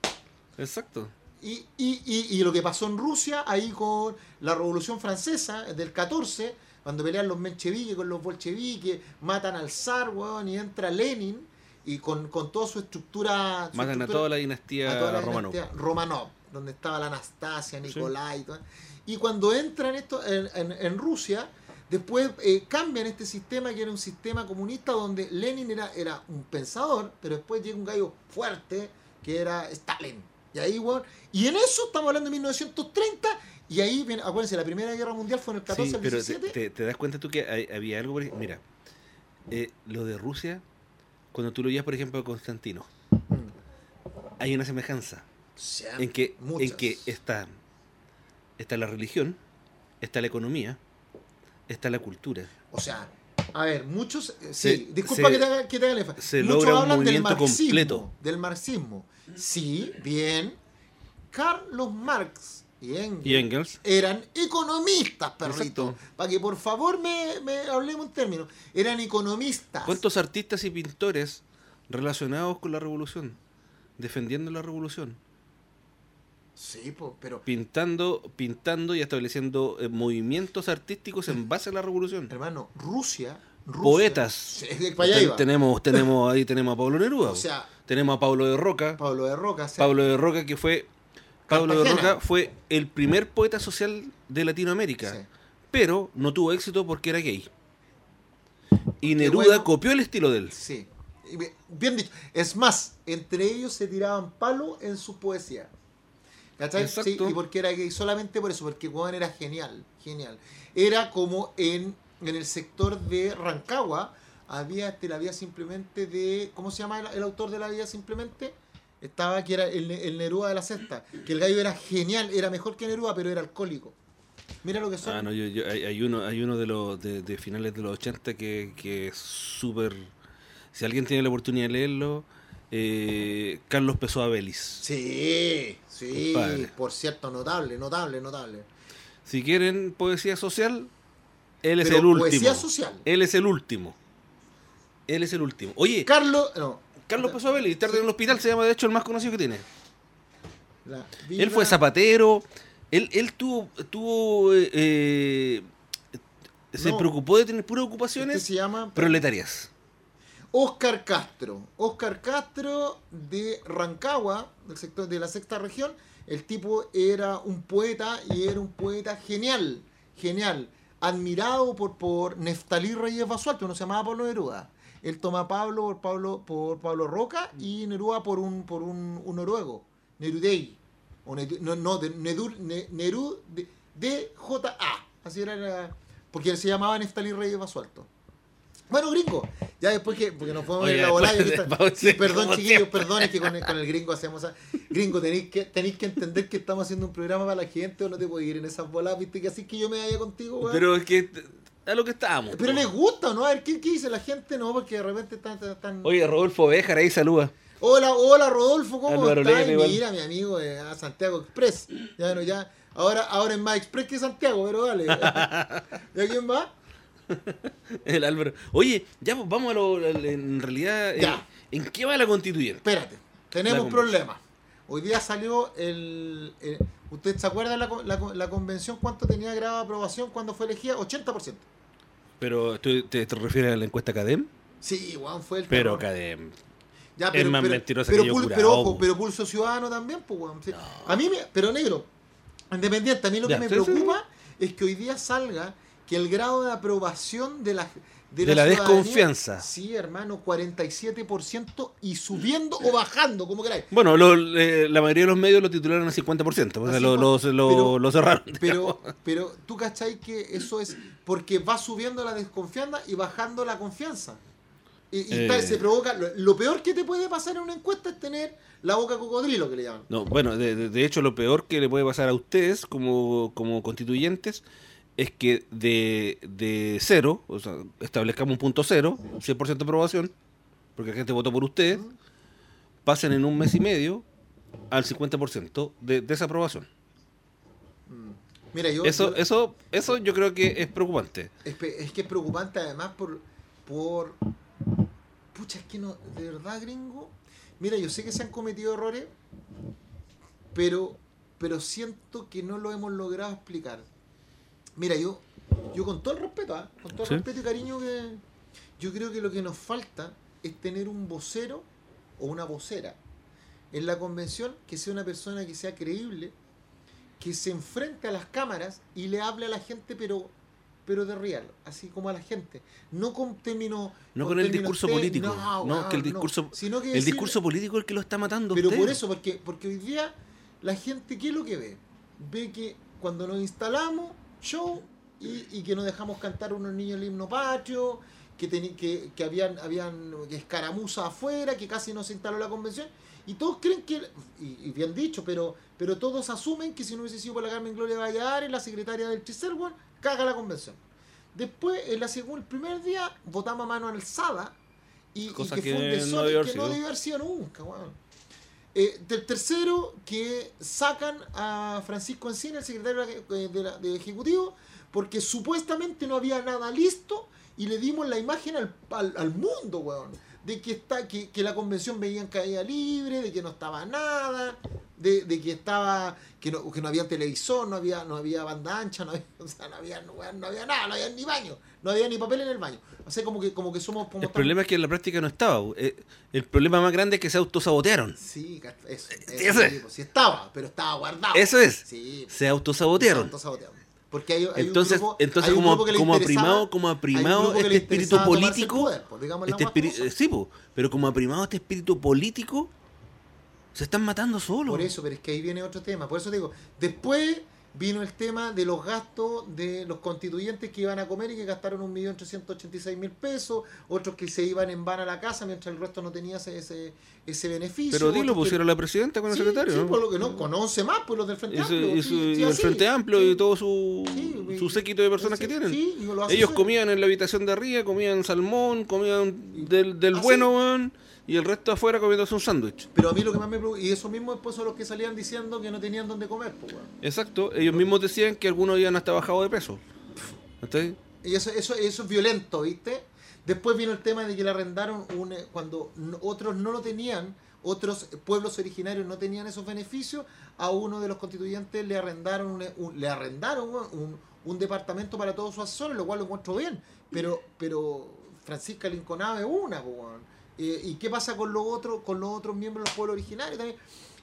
Exacto. Y, y, y, y lo que pasó en Rusia, ahí con la Revolución Francesa del 14, cuando pelean los mencheviques con los bolcheviques, matan al zar, weón, y entra Lenin, y con, con toda su estructura... su Matan a estructura- toda la dinastía a toda la Romanov. dinastía Romanov, donde estaba la Anastasia, Sí. Nicolai y todo. Y cuando entran esto en, en- en Rusia, después eh, cambian este sistema que era un sistema comunista donde Lenin era, era un pensador, pero después llega un gallo fuerte que era Stalin. Y ahí, weón, y en eso estamos hablando de 1930, y ahí, viene, acuérdense, la Primera Guerra Mundial fue en el 14 Sí, al pero te, 17. te- te das cuenta tú que hay- había algo por ahí? Mira, eh, lo de Rusia, cuando tú lo llevas, por ejemplo, a Constantino, Mm. hay una semejanza en que, en que está, está la religión, está la economía, está la cultura. O sea, a ver, muchos. eh, Se- sí, disculpa se- que te haga, que te haga el se Muchos logra un hablan del movimiento marxismo, completo. Del marxismo. Sí, bien. Carlos Marx y Engels, Y Engels, eran economistas, perrito. Para que por favor me, me hablemos en términos. Eran economistas. ¿cuántos artistas y pintores relacionados con la revolución? Defendiendo la revolución. Sí, po, pero. Pintando, pintando y estableciendo eh, movimientos artísticos en base a la revolución. Hermano, Rusia. Rusia Poetas. Sí, Ten- tenemos, tenemos, ahí tenemos a Pablo Neruda. O sea, tenemos a Pablo de Roca. Pablo de Roca. o sea, Pablo de Roca que fue Pablo de. Roca fue el primer poeta social de Latinoamérica, sí. pero no tuvo éxito porque era gay. Y Neruda bueno. copió el estilo de él. Sí. Bien- dicho. Es más, entre ellos se tiraban palo en su poesía. ¿Cachai? Sí, y porque era gay, solamente por eso, porque Juan era genial, genial. Era como en, en el sector de Rancagua, había este, la vía simplemente de. ¿Cómo se llama el, el autor de la vía simplemente? Estaba que era el, el Neruda de la Sexta. Que el gallo era genial, era mejor que Neruda, pero era alcohólico. Mira lo que son. Ah, no, yo, yo- hay, hay uno, hay uno de los de, de finales de los 80 que, que es súper. Si alguien tiene la oportunidad de leerlo, eh, Carlos Pessoa Vélez. Sí, sí, Compadre. por cierto, notable, notable, notable. Si quieren poesía social, él es Pero el último. poesía social. Él es el último. Él es el último. Oye, Carlos, no. Carlos Pessoa Vélez, estar en el hospital se llama de hecho el más conocido que tiene. Él fue zapatero. Él, él tuvo, tuvo eh, eh, se No. preocupó de tener puras Este ocupaciones se llama proletarias. Oscar Castro. Oscar Castro de Rancagua, del sector de la sexta región. El tipo era un poeta y era un poeta genial, genial. Admirado por, por Neftalí Reyes Basualto, uno se llamaba Pablo Neruda. Él toma a Pablo por Pablo, por Pablo Roca y Neruda por un, por un, un noruego, Nerudei. O Nedu- no, no, de, Nedur, Ne- Neru de, DJA. Así era, la- porque él se llamaba Neftalí Reyes Basualto. Bueno, gringo, ya después que, porque nos podemos ir a hacer perdón, chiquillos, perdón, es que con el, con el gringo hacemos. a- Gringo, tenéis que, tenéis que entender que estamos haciendo un programa para la gente o no te puedo ir en esas voladas, viste, que así que yo me vaya contigo, weón. Pero es que a lo que estábamos. Pero les gusta, ¿no? A ver, ¿qué, qué dice la gente? No, porque de repente están... están- Oye, Rodolfo Béjar ahí saluda. Hola, hola Rodolfo, ¿cómo estás? Mira, mi amigo de a Santiago Express. Ya, bueno, ya. Ahora, ahora es más Express que Santiago, pero dale. ¿Y a quién va? El Álvaro. Oye, ya pues, vamos a lo. En realidad, Ya. ¿en, ¿en qué va la constituyente? Espérate, tenemos problemas. Hoy día salió el... el- ¿Usted se acuerda de la, la, la convención cuánto tenía grado de aprobación cuando fue elegida? 80%. Pero ¿tú- te, te refieres a la encuesta Cadem? Sí, Juan fue el Pero terror. Cadem. Ya, es más mentirosa pero, que yo curado, pero ojo, pero Pulso Ciudadano también, pues, weón. Sí. A mí, me, pero negro, independiente, a mí lo Ya, que me sí, sí, preocupa es que hoy día salga que el grado de aprobación de la, de, De la desconfianza. Sí, hermano, 47% y subiendo o bajando, como queráis. Bueno, lo- eh, la mayoría de los medios lo titularon al 50%, o sea, lo, lo- 50, lo- pero- lo cerraron. Pero, pero tú cachai que eso es porque va subiendo la desconfianza y bajando la confianza. Y, y Eh. tal, se provoca. Lo, lo peor que te puede pasar en una encuesta es tener la boca cocodrilo, que le llaman. No, bueno, de, de- de hecho lo peor que le puede pasar a ustedes como, como constituyentes es que de, de cero, o sea, establezcamos un punto cero, 100% de aprobación, porque la gente votó por ustedes, pasen en un mes y medio al 50% de desaprobación. Mira, yo. Eso, yo- eso, eso yo creo que es preocupante. Es, es que es preocupante además por, por... Pucha, es que no, de verdad, gringo. Mira, yo sé que se han cometido errores, pero, pero siento que no lo hemos logrado explicar. Mira, yo, yo con todo el respeto, ¿ah? con todo el Sí. respeto y cariño que... Yo creo que lo que nos falta es tener un vocero o una vocera en la convención que sea una persona que sea creíble, que se enfrente a las cámaras y le hable a la gente, pero pero de real, así como a la gente, no con términos No con el discurso político, no, que el no. discurso- Sino que El discurso político es el que lo está matando. pero usted. por eso, porque porque hoy día la gente qué es lo que ve, ve que cuando nos instalamos show y, y que nos dejamos cantar unos niños el himno patrio, que teni- que, que habían habían escaramuzas afuera, que casi no se instaló la convención y todos creen que y, y bien dicho, pero pero todos asumen que si no hubiese sido por la Carmen Gloria Valladares, la secretaria del Chiselwan, caga la convención. Después, en la segunda, el primer día, votamos a mano alzada y, y que, que fue un no desorden haber que no debió haber sido nunca, weón. Eh, del tercero, que sacan a Francisco Encina, el secretario de la- de Ejecutivo, porque supuestamente no había nada listo y le dimos la imagen al, al, mundo, weón. De que, está, que, que la convención veía en caída libre, de que no estaba nada, de, de que estaba que no, que no había televisor, no había no había banda ancha, no había, o sea, no había nada, no había ni baño, no había ni papel en el baño. O sea, como que, como que somos como El problema es que en la práctica no estaba. eh, El problema más grande es que se autosabotearon. Sí, eso, Eso es. sí, estaba, pero estaba guardado. Eso es. Sí, Se autosabotearon. autosabotearon. Porque hay, hay Entonces, un grupo, entonces hay un como, como ha interesaba- primado, como ha hay un primado grupo que este espíritu político, poder, pues, este espíritu, sí, po, pero como ha primado este espíritu político, se están matando solos. Por eso, pero es que ahí viene otro tema. Por eso digo, después vino el tema de los gastos de los constituyentes que iban a comer y que gastaron 1.386.000 pesos, otros que se iban en van a la casa mientras el resto no tenía ese, ese, ese beneficio. Pero dilo, que- pusieron a la presidenta con el Sí, secretario, sí, ¿no? por lo que no, con 11 más, pues los del Frente Amplio. y sí, su- sí, y el. Frente Amplio y todo su, su séquito de personas que tienen. Ellos comían en la habitación de arriba, comían salmón, comían del, del ¿Ah, bueno? Y el resto afuera comiéndose un sándwich. Pero a mí lo que más me preocupa, y esos mismos después son los que salían diciendo que no tenían dónde comer, pues. Exacto, ellos mismos decían que algunos habían hasta bajado de peso. ¿Está Y eso, eso, eso es violento, ¿viste? Después vino el tema de que le arrendaron un, eh, cuando otros no lo tenían, otros pueblos originarios no tenían esos beneficios, a uno de los constituyentes le arrendaron un, un- le arrendaron un, un departamento para todos sus asesores, lo cual lo encuentro bien. Pero, pero Francisca Linconave es una, weón. Eh, ¿Y qué pasa con los otros, con los otros miembros de los pueblos originarios también?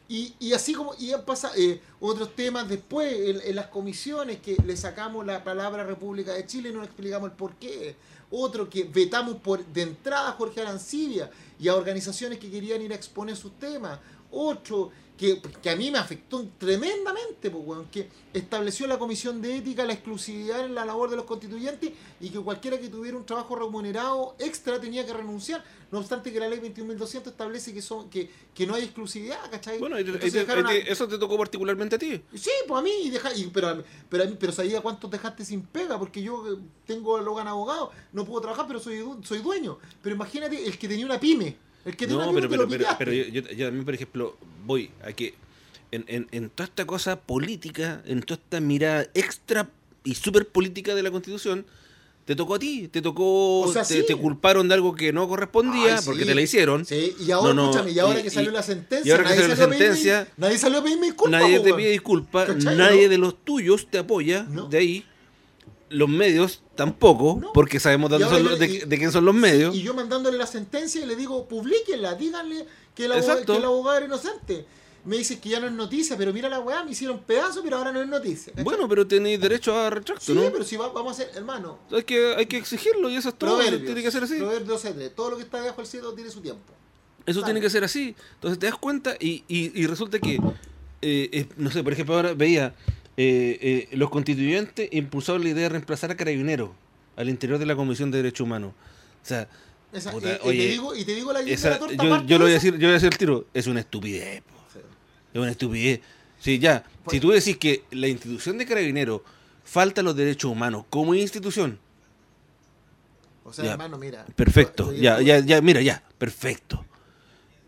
Y, y así como y han pasado eh, otros temas después en, las comisiones que le sacamos la palabra República de Chile y no le explicamos el por qué. Otro que vetamos por de entrada a Jorge Arancibia y a organizaciones que querían ir a exponer sus temas. Otro que, que a mí me afectó tremendamente, pues, weón, que estableció la Comisión de Ética la exclusividad en la labor de los constituyentes y que cualquiera que tuviera un trabajo remunerado extra tenía que renunciar. No obstante que la ley 21.200 establece que son que, que no hay exclusividad, ¿cachai? Bueno, dejaron ahí a- te- eso te tocó particularmente a ti. Sí, pues a mí, y deja, y- pero, pero, pero sabía cuántos dejaste sin pega, porque yo eh, tengo el Logan abogado, no puedo trabajar, pero soy, soy dueño. Pero imagínate el que tenía una pyme, el que tenía No, pero, pero, pero, yo, yo, yo también, por ejemplo, voy a que en, en, en toda esta cosa política, en toda esta mirada extra y súper política de la Constitución, te tocó a ti, te tocó, O sea, te, sí. te culparon de algo que no correspondía, Ay, sí. porque te la hicieron. Sí, y ahora, No, no, escúchame, y ahora y- que salió y- la sentencia, y ahora que nadie, salió la pedirme- sentencia, nadie salió a pedirme disculpas. Nadie po, te pide disculpas, ¿Cachai, nadie no? de los tuyos te apoya de ahí. Los medios tampoco, No. porque sabemos dónde son los- de, y- de quién son los medios. Y yo mandándole la sentencia y le digo, publíquenla, díganle que el, abogado, que el abogado era inocente. me dices que ya no es noticia, pero mira la weá, me hicieron pedazo, pero ahora no es noticia. ¿cachai? Bueno, pero tenéis derecho a retracto, sí, ¿no? pero si va- vamos a hacer, hermano, Hay que, hay que exigirlo y eso es todo. Tiene que ser así. proverbios 12, todo lo que está debajo del cielo tiene su tiempo. Eso tiene que ser así. Entonces te das cuenta y, y, y resulta que, eh, eh, no sé, por ejemplo, ahora veía eh, eh, los constituyentes impulsaron la idea de reemplazar a carabineros al interior de la Comisión de Derechos Humanos. O sea, Esa- Puta, y, te digo, y te digo la esa- la torta, yo, yo lo voy a decir, yo voy a decir el tiro, es una estupidez. Sí. Es una estupidez. Sí, ya. Si tú decís que la institución de carabineros falta los derechos humanos como institución, O sea, Ya. hermano, mira. perfecto. yo- Ya, ya, ya, mira, ya, perfecto.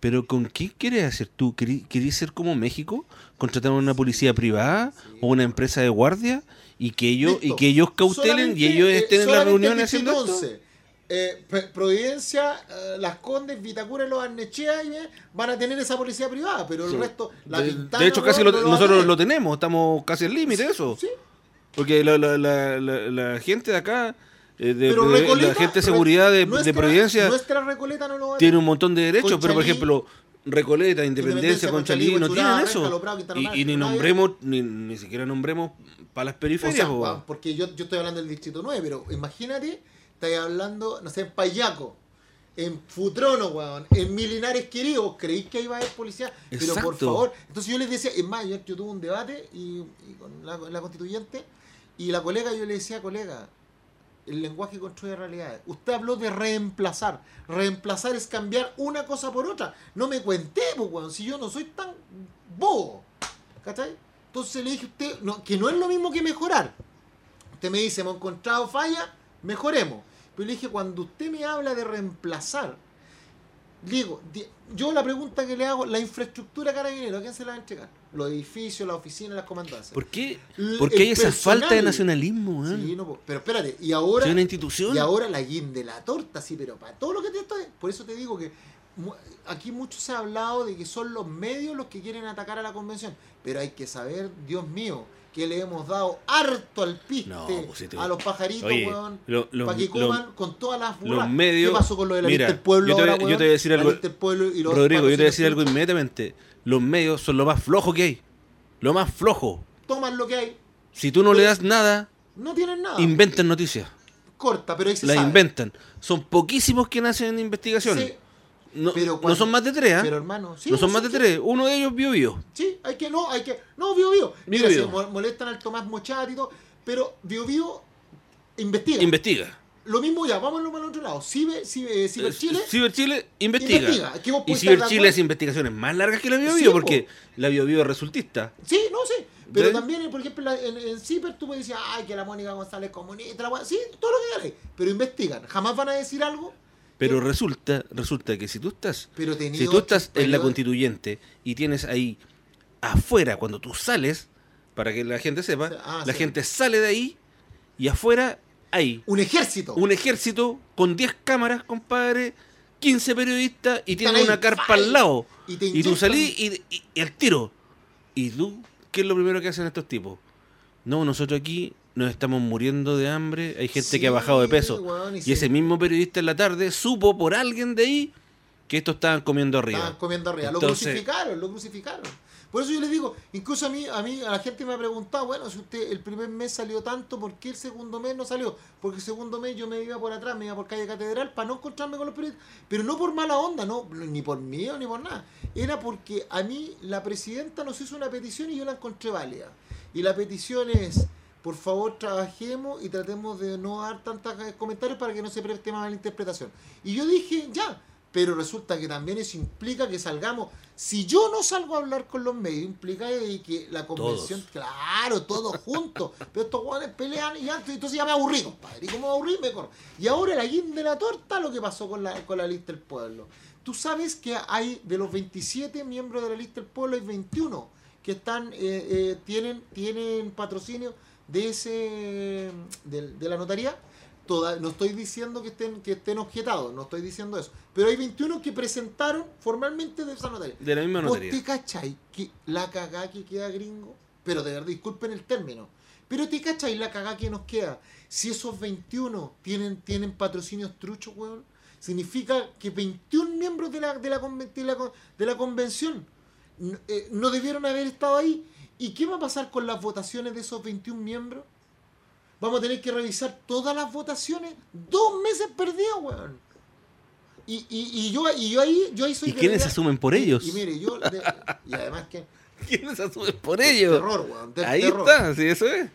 Pero ¿con qué quieres hacer tú? ¿Querí- ¿Querés ser como México? ¿Contratar a una policía privada o una empresa de guardia? Y que ellos, y que ellos cautelen Solamente, y ellos eh, estén en la reunión haciendo esto. 11, eh, Providencia, eh, Las Condes, Vitacura y los Arnechea y, eh, van a tener esa policía privada, pero Sí. el resto, la De, Pintana, de hecho, casi lo- no nosotros lo tenemos, estamos casi al límite de eso. Sí, Porque la, la, la, la, la gente de acá, de, pero de- Recoleta, la gente de seguridad de, de nuestra- Providencia, Nuestra Recoleta no lo va a tiene un montón de derechos, pero por ejemplo, Recoleta, Independencia, Conchalí, Conchalí, no tienen eso. Y, ni nombremos, ni, ni siquiera nombremos para las O periferias. sea, po. Juan, porque yo, yo estoy hablando del distrito 9, pero imagínate, estáis hablando, no sé, en Payaco, en Futrono, weón, en Milinares Queridos, ¿creéis que ahí va a haber policía? Pero por Exacto. favor, entonces yo les decía, es más, yo, yo tuve un debate y, y con la, la constituyente, y la colega, yo le decía, colega, el lenguaje construye realidades. Usted habló de reemplazar. Reemplazar es cambiar una cosa por otra. No me cuente, pues, si yo no soy tan bobo. ¿Cachai? Entonces le dije a usted que no es lo mismo que mejorar. Usted me dice, hemos encontrado falla, mejoremos. Pero le dije, cuando usted me habla de reemplazar, digo, di- yo la pregunta que le hago, la infraestructura carabinero, ¿a quién se la va a entregar? Los edificios, las oficinas, las comandancias. ¿Por qué, L- por qué hay esa falta de nacionalismo? weón? Sí, no, pero espérate, y ahora, una institución. y ahora la guinda de la torta, sí, pero para todo lo que te estoy. Por eso te digo que aquí mucho se ha hablado de que son los medios los que quieren atacar a la convención. Pero hay que saber, Dios mío, que le hemos dado harto al piste No, pues, te- a los pajaritos, weón. lo- lo- para que lo- coman con todas las los burras. medios- ¿Qué pasó con lo de la Mira, lista del pueblo yo te voy- ahora, yo weón? te voy a decir algo- Rodrigo, yo te voy a decir algo inmediatamente. Los medios son lo más flojo que hay. Lo más flojo. Toman lo que hay, Si tú no le das nada, no tienen nada. inventan noticias. Corta, pero ahí se sabe. inventan. Son poquísimos quienes hacen investigaciones. Sí, no, pero no son más de tres, ¿ah? pero hermano, sí, no son más de tres. Uno de ellos vio vio. Sí, hay que, no, hay que, no, Bio Bio. Mira, Bio Bio. mo- molestan al Tomás Mochati y todo, pero Bio Bio investiga. Investiga. Lo mismo ya, vámonos para el otro lado. Ciber, Ciber, Ciber Eh, Chile, Ciber Chile investiga. investiga. Que Y podés Ciber estar de Chile acuerdo. hace investigaciones más largas que la Bio Sí, Bio, po. porque la Bio Bio es resultista. Sí, no sé. Pero también, por ejemplo, en, en Ciber tú me decías, ay, que la Mónica González es comunista, la sí, todo lo que queráis. Pero investigan. Jamás van a decir algo. Pero que- resulta, resulta que si tú estás, pero si tú estás en la constituyente y tienes ahí afuera, cuando tú sales, para que la gente sepa, Ah, la sí. gente sale de ahí y afuera Un ejército. un ejército con 10 cámaras, compadre, 15 periodistas y tienen una carpa ¡fai! al lado. Y te Y tú salís y, y- y al tiro. ¿Y tú qué es lo primero que hacen estos tipos? No, nosotros aquí nos estamos muriendo de hambre, hay gente que ha bajado de peso. y sí. ese mismo periodista en la tarde supo por alguien de ahí que estos estaban comiendo arriba. Estaban comiendo arriba. Lo crucificaron, lo crucificaron. Por eso yo les digo, incluso a mí, a mí, a la gente me ha preguntado, bueno, si usted el primer mes salió tanto, ¿por qué el segundo mes no salió? Porque el segundo mes yo me iba por atrás, me iba por calle Catedral para no encontrarme con los periodistas. Pero no por mala onda, no, ni por miedo ni por nada. Era porque a mí la presidenta nos hizo una petición y yo la encontré válida. Y la petición es, por favor trabajemos y tratemos de no dar tantos comentarios para que no se preste más a la interpretación. Y yo dije, ya, pero resulta que también eso implica que salgamos. Si yo no salgo a hablar con los medios, implica que la convención, claro, todos juntos, pero estos guanes pelean y antes, entonces ya me aburrí, compadre. Y como me aburrí, me corro. Y ahora la guinda de la torta, lo que pasó con la, con la lista del pueblo. Tú sabes que hay de los 27 miembros de la lista del pueblo, hay 21 que están eh, eh, tienen tienen patrocinio de ese de, de la notaría Toda, no estoy diciendo que estén que estén objetados no estoy diciendo eso pero hay 21 que presentaron formalmente de esa notaría De la misma ¿Vos notaría. te cachai que la cagá que queda gringo? Pero de verdad, disculpen el término. Pero te cachai la cagá que nos queda. Si esos 21 tienen, tienen patrocinios truchos, weón, significa que 21 miembros de la, de la, de la, con- de la convención eh, no debieron haber estado ahí. ¿Y qué va a pasar con las votaciones de esos 21 miembros? Vamos a tener que revisar todas las votaciones. Dos meses perdidos, weón. Y, y, y yo, y yo ahí, yo ahí soy ¿Y quiénes verdad- asumen por ellos? Y, mire, yo. de- y además que. ¿Quiénes asumen por ellos? Terror, weón. Ahí terror. está, sí, eso es.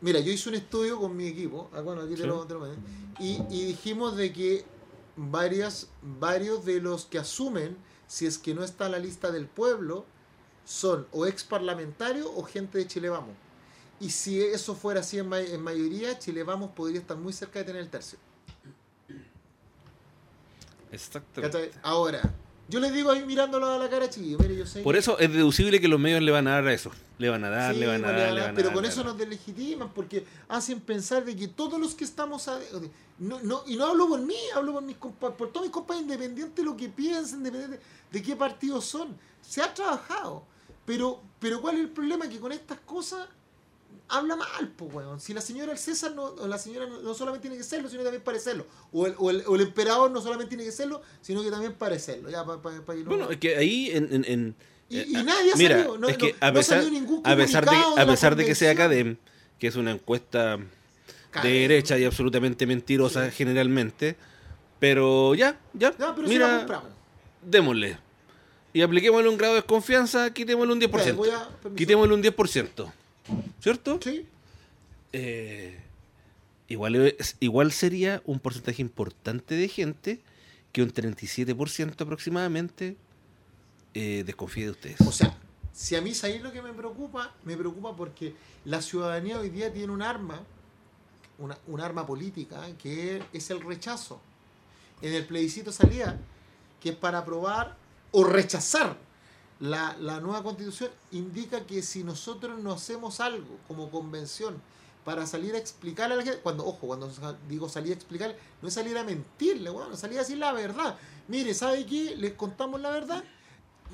Mira, yo hice un estudio con mi equipo, ah, bueno, aquí te Sí. lo, te lo y, y dijimos de que varias, varios de los que asumen, si es que no está en la lista del pueblo, son o ex parlamentarios o gente de Chile Vamos. Y si eso fuera así en, ma- en mayoría, Chile Vamos podría estar muy cerca de tener el tercio. Exactamente. Ahora, yo les digo ahí mirándolo a la cara, chiquillo, mire, yo sé Por que- eso es deducible que los medios le van a dar a eso. Le van a dar, Sí, le van a pues, dar, le van a- a pero dar, con eso a nos deslegitiman porque hacen pensar de que todos los que estamos no, no, y no hablo por mí hablo por mis compa- por todos mis compañeros independientes de lo que piensen independiente de qué partidos son se ha trabajado pero pero cuál es el problema que con estas cosas habla mal pues weón si la señora el César no o la señora no, solamente tiene que serlo sino también parecerlo o el, o, el, o el emperador no solamente tiene que serlo sino que también parecerlo ya para Bueno, es que ahí en... en- en- Y- eh, y nadie ha Mira, salido, no- es que a pesar, ningún a pesar de, a pesar de que sea. Academ, que es una encuesta de derecha y absolutamente mentirosa generalmente, pero ya, ya, ya pero si la mira, compramos démosle. Y apliquémosle un grado de desconfianza, quitémosle un 10%. Ya, voy a- quitémosle un 10%. ¿Cierto? sí Eh, igual, igual sería un porcentaje importante de gente que un 37% aproximadamente eh, desconfíe de ustedes. O sea, si a mí sabéis lo que me preocupa, me preocupa porque la ciudadanía hoy día tiene un arma, una, un arma política, que es el rechazo. En el plebiscito salía que es para aprobar o rechazar la, la nueva constitución, indica que si nosotros no hacemos algo como convención para salir a explicarle a la gente, cuando, ojo, cuando digo salir a explicar, no es salir a mentirle, bueno, es salir a decir la verdad. Mire, ¿sabe qué? Les contamos la verdad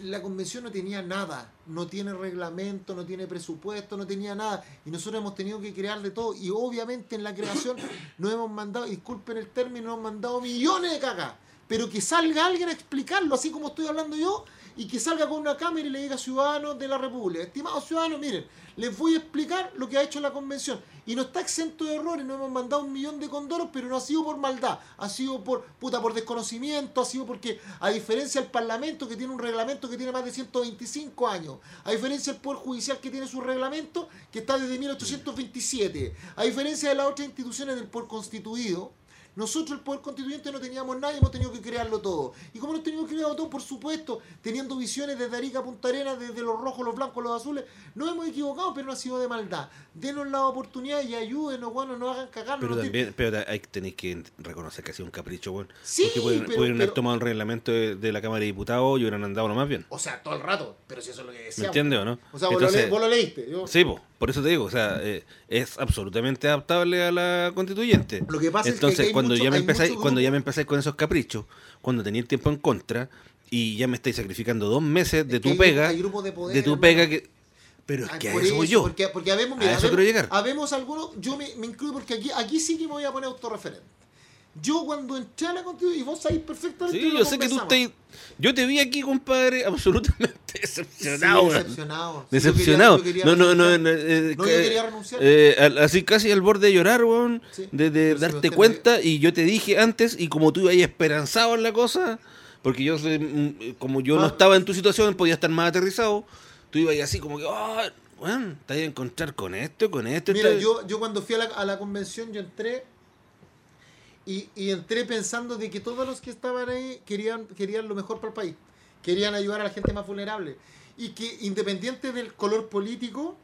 la convención no tenía nada, no tiene reglamento, no tiene presupuesto, no tenía nada, y nosotros hemos tenido que crear de todo, y obviamente en la creación nos hemos mandado, disculpen el término, nos hemos mandado millones de cagas, pero que salga alguien a explicarlo, así como estoy hablando yo, y que salga con una cámara y le diga ciudadanos de la República, estimados ciudadanos, miren, les voy a explicar lo que ha hecho la convención, y no está exento de errores, nos hemos mandado un millón de condoros, pero no ha sido por maldad, ha sido por puta por desconocimiento, ha sido porque, a diferencia del Parlamento que tiene un reglamento que tiene más de 125 años, a diferencia del Poder Judicial que tiene su reglamento que está desde 1827, a diferencia de las otras instituciones del Poder Constituido, nosotros el Poder Constituyente no teníamos nada y hemos tenido que crearlo todo. Y como no teníamos que crearlo todo, por supuesto, teniendo visiones desde Arica a Punta Arenas, desde los rojos, los blancos, los azules, nos hemos equivocado, pero no ha sido de maldad. Denos la oportunidad y ayúdenos, bueno, no nos hagan cagar. no Pero nos también, pero ahí tenéis que reconocer que ha sido un capricho, bueno. Sí, Porque pueden, pero- pueden haber pero- tomado el reglamento de, de la Cámara de Diputados y hubieran andado lo más bien. O sea, todo el rato, pero si eso es lo que ¿Me decíamos. entiendes o no? O sea, vos, lo Entonces- vos lo leíste. yo- Sí, po, por eso te digo, o sea, eh, es absolutamente adaptable a la constituyente. Lo que pasa es que Entonces, aquí hay cuando mucho- ya me empezáis, mucho cuando ya me empezáis con esos caprichos, cuando tenía el tiempo en contra y ya me estáis sacrificando dos meses de Es que tu hay- pega, hay de poder, de tu hermano. pega que pero es que a por eso voy yo. Porque, porque habemos, A eso quiero llegar. habemos algunos, yo me, me incluyo porque aquí, aquí sí que me voy a poner autorreferente. Yo cuando entré a la constitución, y vos sabéis perfectamente Sí, yo sé que tú te yo te vi aquí, compadre, absolutamente Sí, decepcionado. decepcionado. Sí, yo Decepcionado. quería- yo quería no, no, no, no, eh, No, yo que- quería renunciar. eh, así casi al borde de llorar, weón. Sí. De, de Pero si darte me- cuenta. Y yo te dije antes, y como tú ibas esperanzado en la cosa, porque yo, mm, como yo no Ah. estaba en tu situación, podía estar más aterrizado. Tú ibas ahí así como que, ah, weón, te vas a encontrar con esto, con esto. Mira, esto". yo, yo cuando fui a la, a la convención, yo entré y, entré pensando de que todos los que estaban ahí querían, querían lo mejor para el país, querían ayudar a la gente más vulnerable y que independiente del color político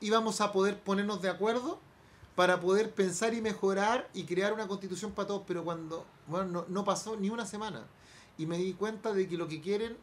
íbamos a poder ponernos de acuerdo para poder pensar y mejorar y crear una constitución para todos, pero cuando, bueno, no, no pasó ni una semana y me di cuenta de que lo que quieren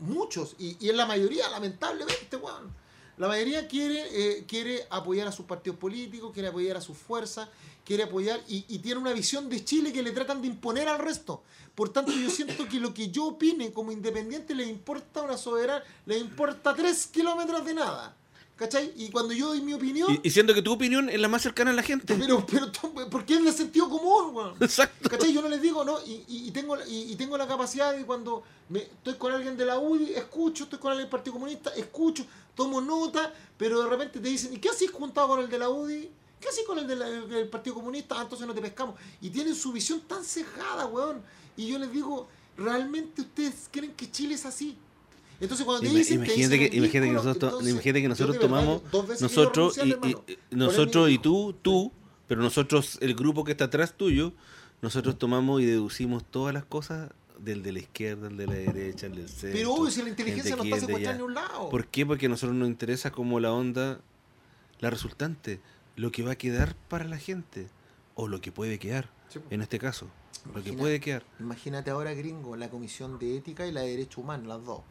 muchos, y, y es la mayoría, lamentablemente, weón, la mayoría quiere, eh, quiere apoyar a sus partidos políticos, quiere apoyar a sus fuerzas, quiere apoyar y, y tiene una visión de Chile que le tratan de imponer al resto. Por tanto, yo siento que lo que yo opine como independiente le importa una soberana, le importa tres kilómetros de nada. ¿Cachai? Y cuando yo doy mi opinión, Y, y siendo que tu opinión es la más cercana a la gente. pero, pero, ¿por qué es de sentido común, weón? Exacto. ¿Cachai? Yo no les digo, ¿no? Y, tengo, y tengo la capacidad de cuando me, estoy con alguien de la UDI, escucho, estoy con alguien del Partido Comunista, escucho, tomo nota, pero de repente te dicen, ¿y qué haces juntado con el de la UDI? ¿Qué haces con el de del Partido Comunista? Ah, entonces no te pescamos. Y tienen su visión tan cejada, weón. Y yo les digo, ¿realmente ustedes creen que Chile es así? Entonces cuando te Ima- dicen, te Imagínate dicen que, imagínate que nosotros, entonces, imagínate que yo nosotros de verdad, tomamos, nosotros y, y- y- nosotros Poner mi y tú, tú, pero nosotros, el grupo que está atrás tuyo, nosotros tomamos y deducimos todas las cosas del de la izquierda, el de la derecha, el del centro. Pero obvio, si la inteligencia no está secuestrada en un lado. ¿Por qué? Porque a nosotros nos interesa como la onda, la resultante, lo que va a quedar para la gente, o lo que puede quedar, Sí, en este caso, lo que puede quedar. Imagínate ahora, gringo, la Comisión de Ética y la de Derecho Humano, las dos.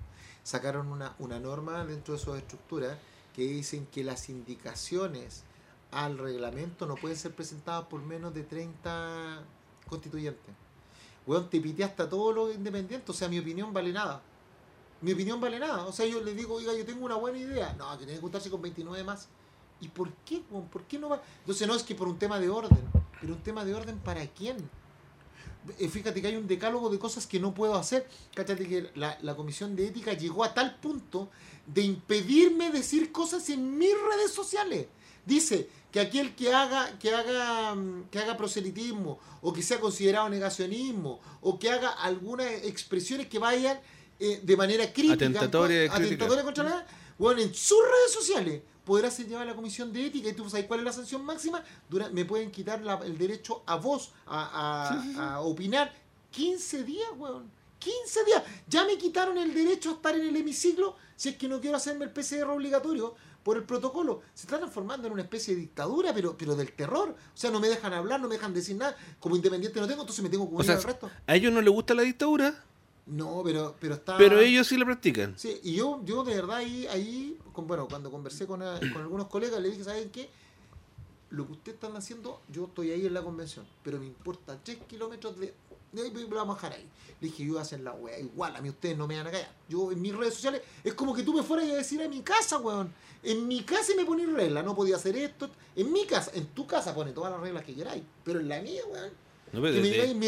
Sacaron una, una norma dentro de sus estructuras que dicen que las indicaciones al reglamento no pueden ser presentadas por menos de 30 constituyentes. Weón, te pité hasta todos los independientes, o sea, mi opinión vale nada. Mi opinión vale nada. O sea, yo le digo, oiga, yo tengo una buena idea. No, que tiene que juntarse con 29 más. ¿Y por qué, weón? ¿Por qué no va? Entonces no es que por un tema de orden, pero un tema de orden para quién. Eh, Fíjate que hay un decálogo de cosas que no puedo hacer. Cáchate que la, la comisión de ética llegó a tal punto de impedirme decir cosas en mis redes sociales. Dice que aquel que haga, que haga, mm, que haga proselitismo, o que sea considerado negacionismo, o que haga algunas expresiones que vayan eh, de manera Atentatoria, crítica. atentatoria contra la bueno, en sus redes sociales podrá ser llevada a la comisión de ética y tú sabes cuál es la sanción máxima Dura- me pueden quitar la- el derecho a voz a, a- Sí, sí, sí. a opinar 15 días weón. 15 días. Ya me quitaron el derecho a estar en el hemiciclo si es que no quiero hacerme el PCR obligatorio por el protocolo. Se está transformando en una especie de dictadura pero pero del terror. O sea no me dejan hablar no me dejan decir nada. Como independiente no tengo entonces me tengo que O unir sea, al resto. a ellos no les gusta la dictadura, no pero pero está pero ellos sí la practican. Sí, y yo, yo de verdad ahí, ahí con, bueno, cuando conversé con, a- con algunos colegas, le dije, ¿saben qué? Lo que ustedes están haciendo, yo estoy ahí en la convención, pero me importa 3 kilómetros de... de vamos a ahí. Le dije, yo voy a hacer la wea igual, a mí ustedes no me van a callar. Yo en mis redes sociales, es como que tú me fueras a decir a mi casa, weón. En mi casa me pones reglas, no podía hacer esto. En mi casa, en tu casa pone todas las reglas que queráis, pero en la mía, weón. No, pero de-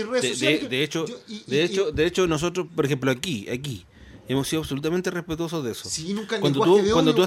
redes de- hecho, yo- y- de y- hecho, de hecho nosotros, por ejemplo, aquí, aquí, hemos sido absolutamente respetuosos de eso. Si nunca Cuando tú- de cuando tú.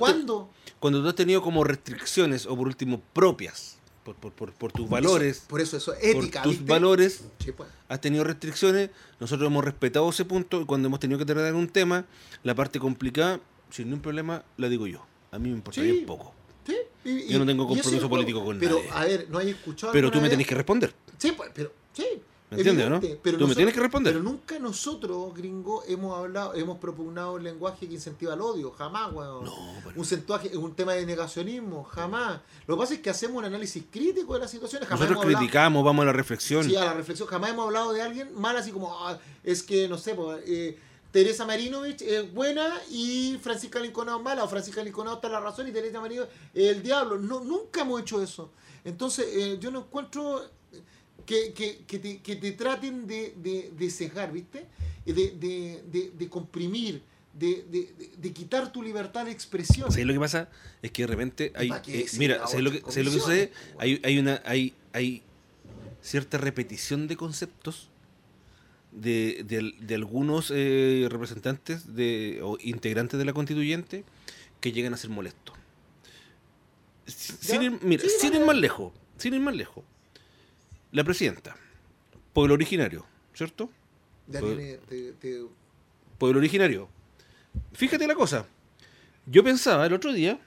Cuando tú has tenido como restricciones o por último propias por, por, por, por tus valores, Por eso, eso, ética, por tus ¿viste? valores, Sí, pues. has tenido restricciones, nosotros hemos respetado ese punto y cuando hemos tenido que tratar un tema, la parte complicada, sin ningún problema, la digo yo. A mí me importa Sí. bien poco. Sí, y- Yo no tengo compromiso político con pero, nadie. a ver, no hay escuchado. Pero tú me tenés que responder. Sí, pues, pero. Sí. ¿Me entiendes, evidente, no? Pero Tú me tienes que responder. Pero nunca nosotros, gringo, hemos hablado, hemos propugnado un lenguaje que incentiva el odio. Jamás, weón. No, pero- Un, centuaje- un tema de negacionismo. Jamás. Lo que pasa es que hacemos un análisis crítico de las situaciones. Jamás Nosotros hablado- criticamos, vamos a la reflexión. Sí, a la reflexión. Jamás hemos hablado de alguien mal así como, ah, es que, no sé, pues, eh, Teresa Marinovich es buena y Francisca Linconado es mala, o Francisca Linconado está en la razón y Teresa Marinovich es el diablo. No, nunca hemos hecho eso. Entonces, eh, yo no encuentro que, que, que, te, que te traten de, de, de sesgar, ¿viste? De, de, de, de comprimir, de, de, de- de quitar tu libertad de expresión. ¿Sabes lo que pasa? Es que de repente hay. eh, mira, ¿sabes lo que, ¿sabes lo que sucede? Hay, hay, una, hay, hay cierta repetición de conceptos de, de, de algunos eh, representantes de, o integrantes de la constituyente que llegan a ser molestos. Sin ir, mira, Sí, sin ir más lejos, sin ir más lejos. La presidenta, pueblo originario, ¿cierto? Ya tiene- te- te- pueblo originario. Fíjate la cosa. Yo pensaba el otro día,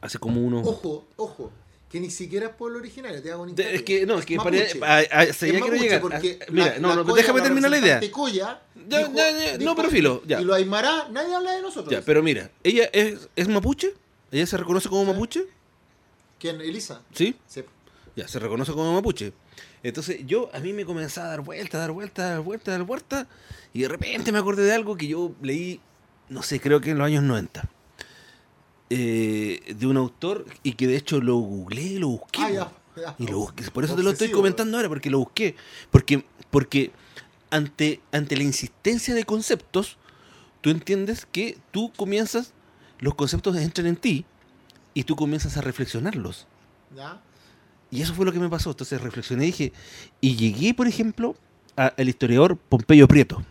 hace como unos. Ojo, ojo, que ni siquiera es pueblo originario, te hago un De- es que no, es que para, a- allá quiero llegar. Ah, Mira, la- no, la no, Coya, déjame terminar la idea. representante Coya Ya, dijo- ya, ya, no, pero filo, ya. Y los Aymara, nadie habla de nosotros. Ya, pero mira, ella es, es mapuche, ella se reconoce como mapuche, ¿Quién? Elisa. ¿sí? Sí. Ya, se reconoce como mapuche. Entonces yo, a mí me comenzaba a dar vueltas, dar vueltas, dar vueltas, dar vueltas, y de repente me acordé de algo que yo leí, no sé, creo que en los años 90. eh, de un autor y que de hecho lo googleé, lo busqué. Ah, ya, ya. Y lo busqué. Por eso te lo estoy comentando ahora, porque lo busqué. Porque, porque ante, ante la insistencia de conceptos, tú entiendes que tú comienzas, los conceptos entran en ti y tú comienzas a reflexionarlos. ¿Ya? Y eso fue lo que me pasó. Entonces reflexioné y dije, y llegué, por ejemplo, al historiador Pompeyo Prieto.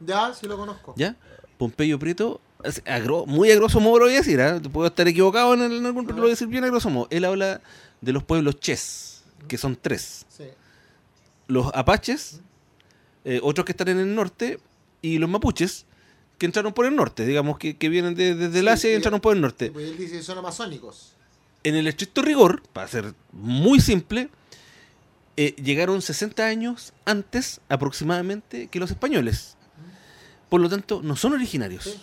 Ya, sí lo conozco. ¿Ya? Pompeyo Prieto, es a gro- muy a grosso modo lo voy a decir, ¿ah? puedo estar equivocado en, algún, pero lo voy a decir bien a grosso modo. Él habla de los pueblos ches, que son tres. Sí. Los apaches, eh, otros que están en el norte, y los mapuches, que entraron por el norte, digamos, que, que vienen de- desde el Sí, Asia y y- entraron por el norte. Pues él dice que son amazónicos. En el estricto rigor, para ser muy simple, eh, llegaron 60 años antes aproximadamente que los españoles. Por lo tanto, no son originarios. Sí.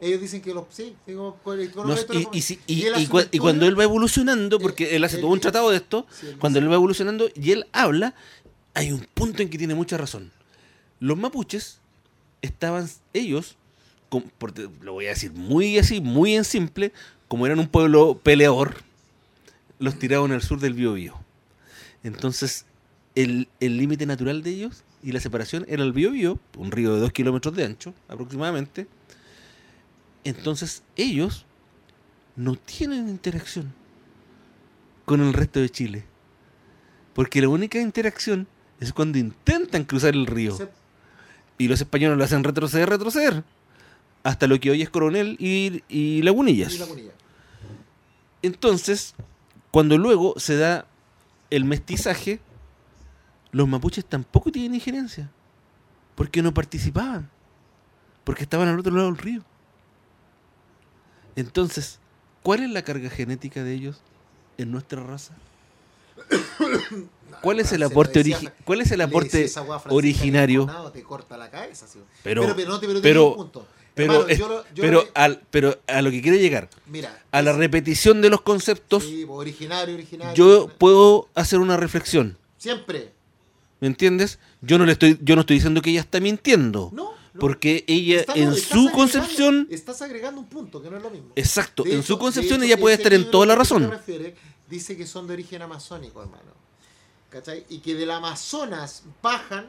Ellos dicen que los. Sí, digo, con No, y, si- cuando él va evolucionando, porque Eh, él hace él todo un tratado de esto, Sí, él cuando él va evolucionando y él habla, hay un punto en que tiene mucha razón. Los mapuches estaban ellos, por- lo voy a decir muy así, muy en simple, como eran un pueblo peleador, los tiraban al sur del Biobío. Entonces, el el límite natural de ellos y la separación era el Biobío, un río de dos kilómetros de ancho aproximadamente. Entonces, ellos no tienen interacción con el resto de Chile. Porque la única interacción es cuando intentan cruzar el río. Y los españoles lo hacen retroceder, retroceder. Hasta lo que hoy es Coronel y, y Lagunillas. y. Entonces, cuando luego se da el mestizaje, los mapuches tampoco tienen injerencia. Porque no participaban. Porque estaban al otro lado del río. Entonces, ¿cuál es la carga genética de ellos en nuestra raza? ¿Cuál es el aporte, decía- ¿cuál es el aporte originario? Te corta la cabeza, sí. Pero- pero, pero no te pero, pero- punto. Pero, Hermano, es- yo lo- yo pero, lo- al, pero a lo que quiero llegar, mira, a la repetición de los conceptos, sí, pues, originario, originario. yo originario. puedo hacer una reflexión. Siempre. ¿Me entiendes? Yo no le estoy, yo no estoy diciendo que ella está mintiendo. No. no. Porque ella en su concepción, Estás agregando un punto que no es lo mismo. exacto, De en hecho- su concepción hecho, ella puede estar en toda la razón. refieres dice que son de origen amazónico, hermano. ¿Cachai? Y que del Amazonas bajan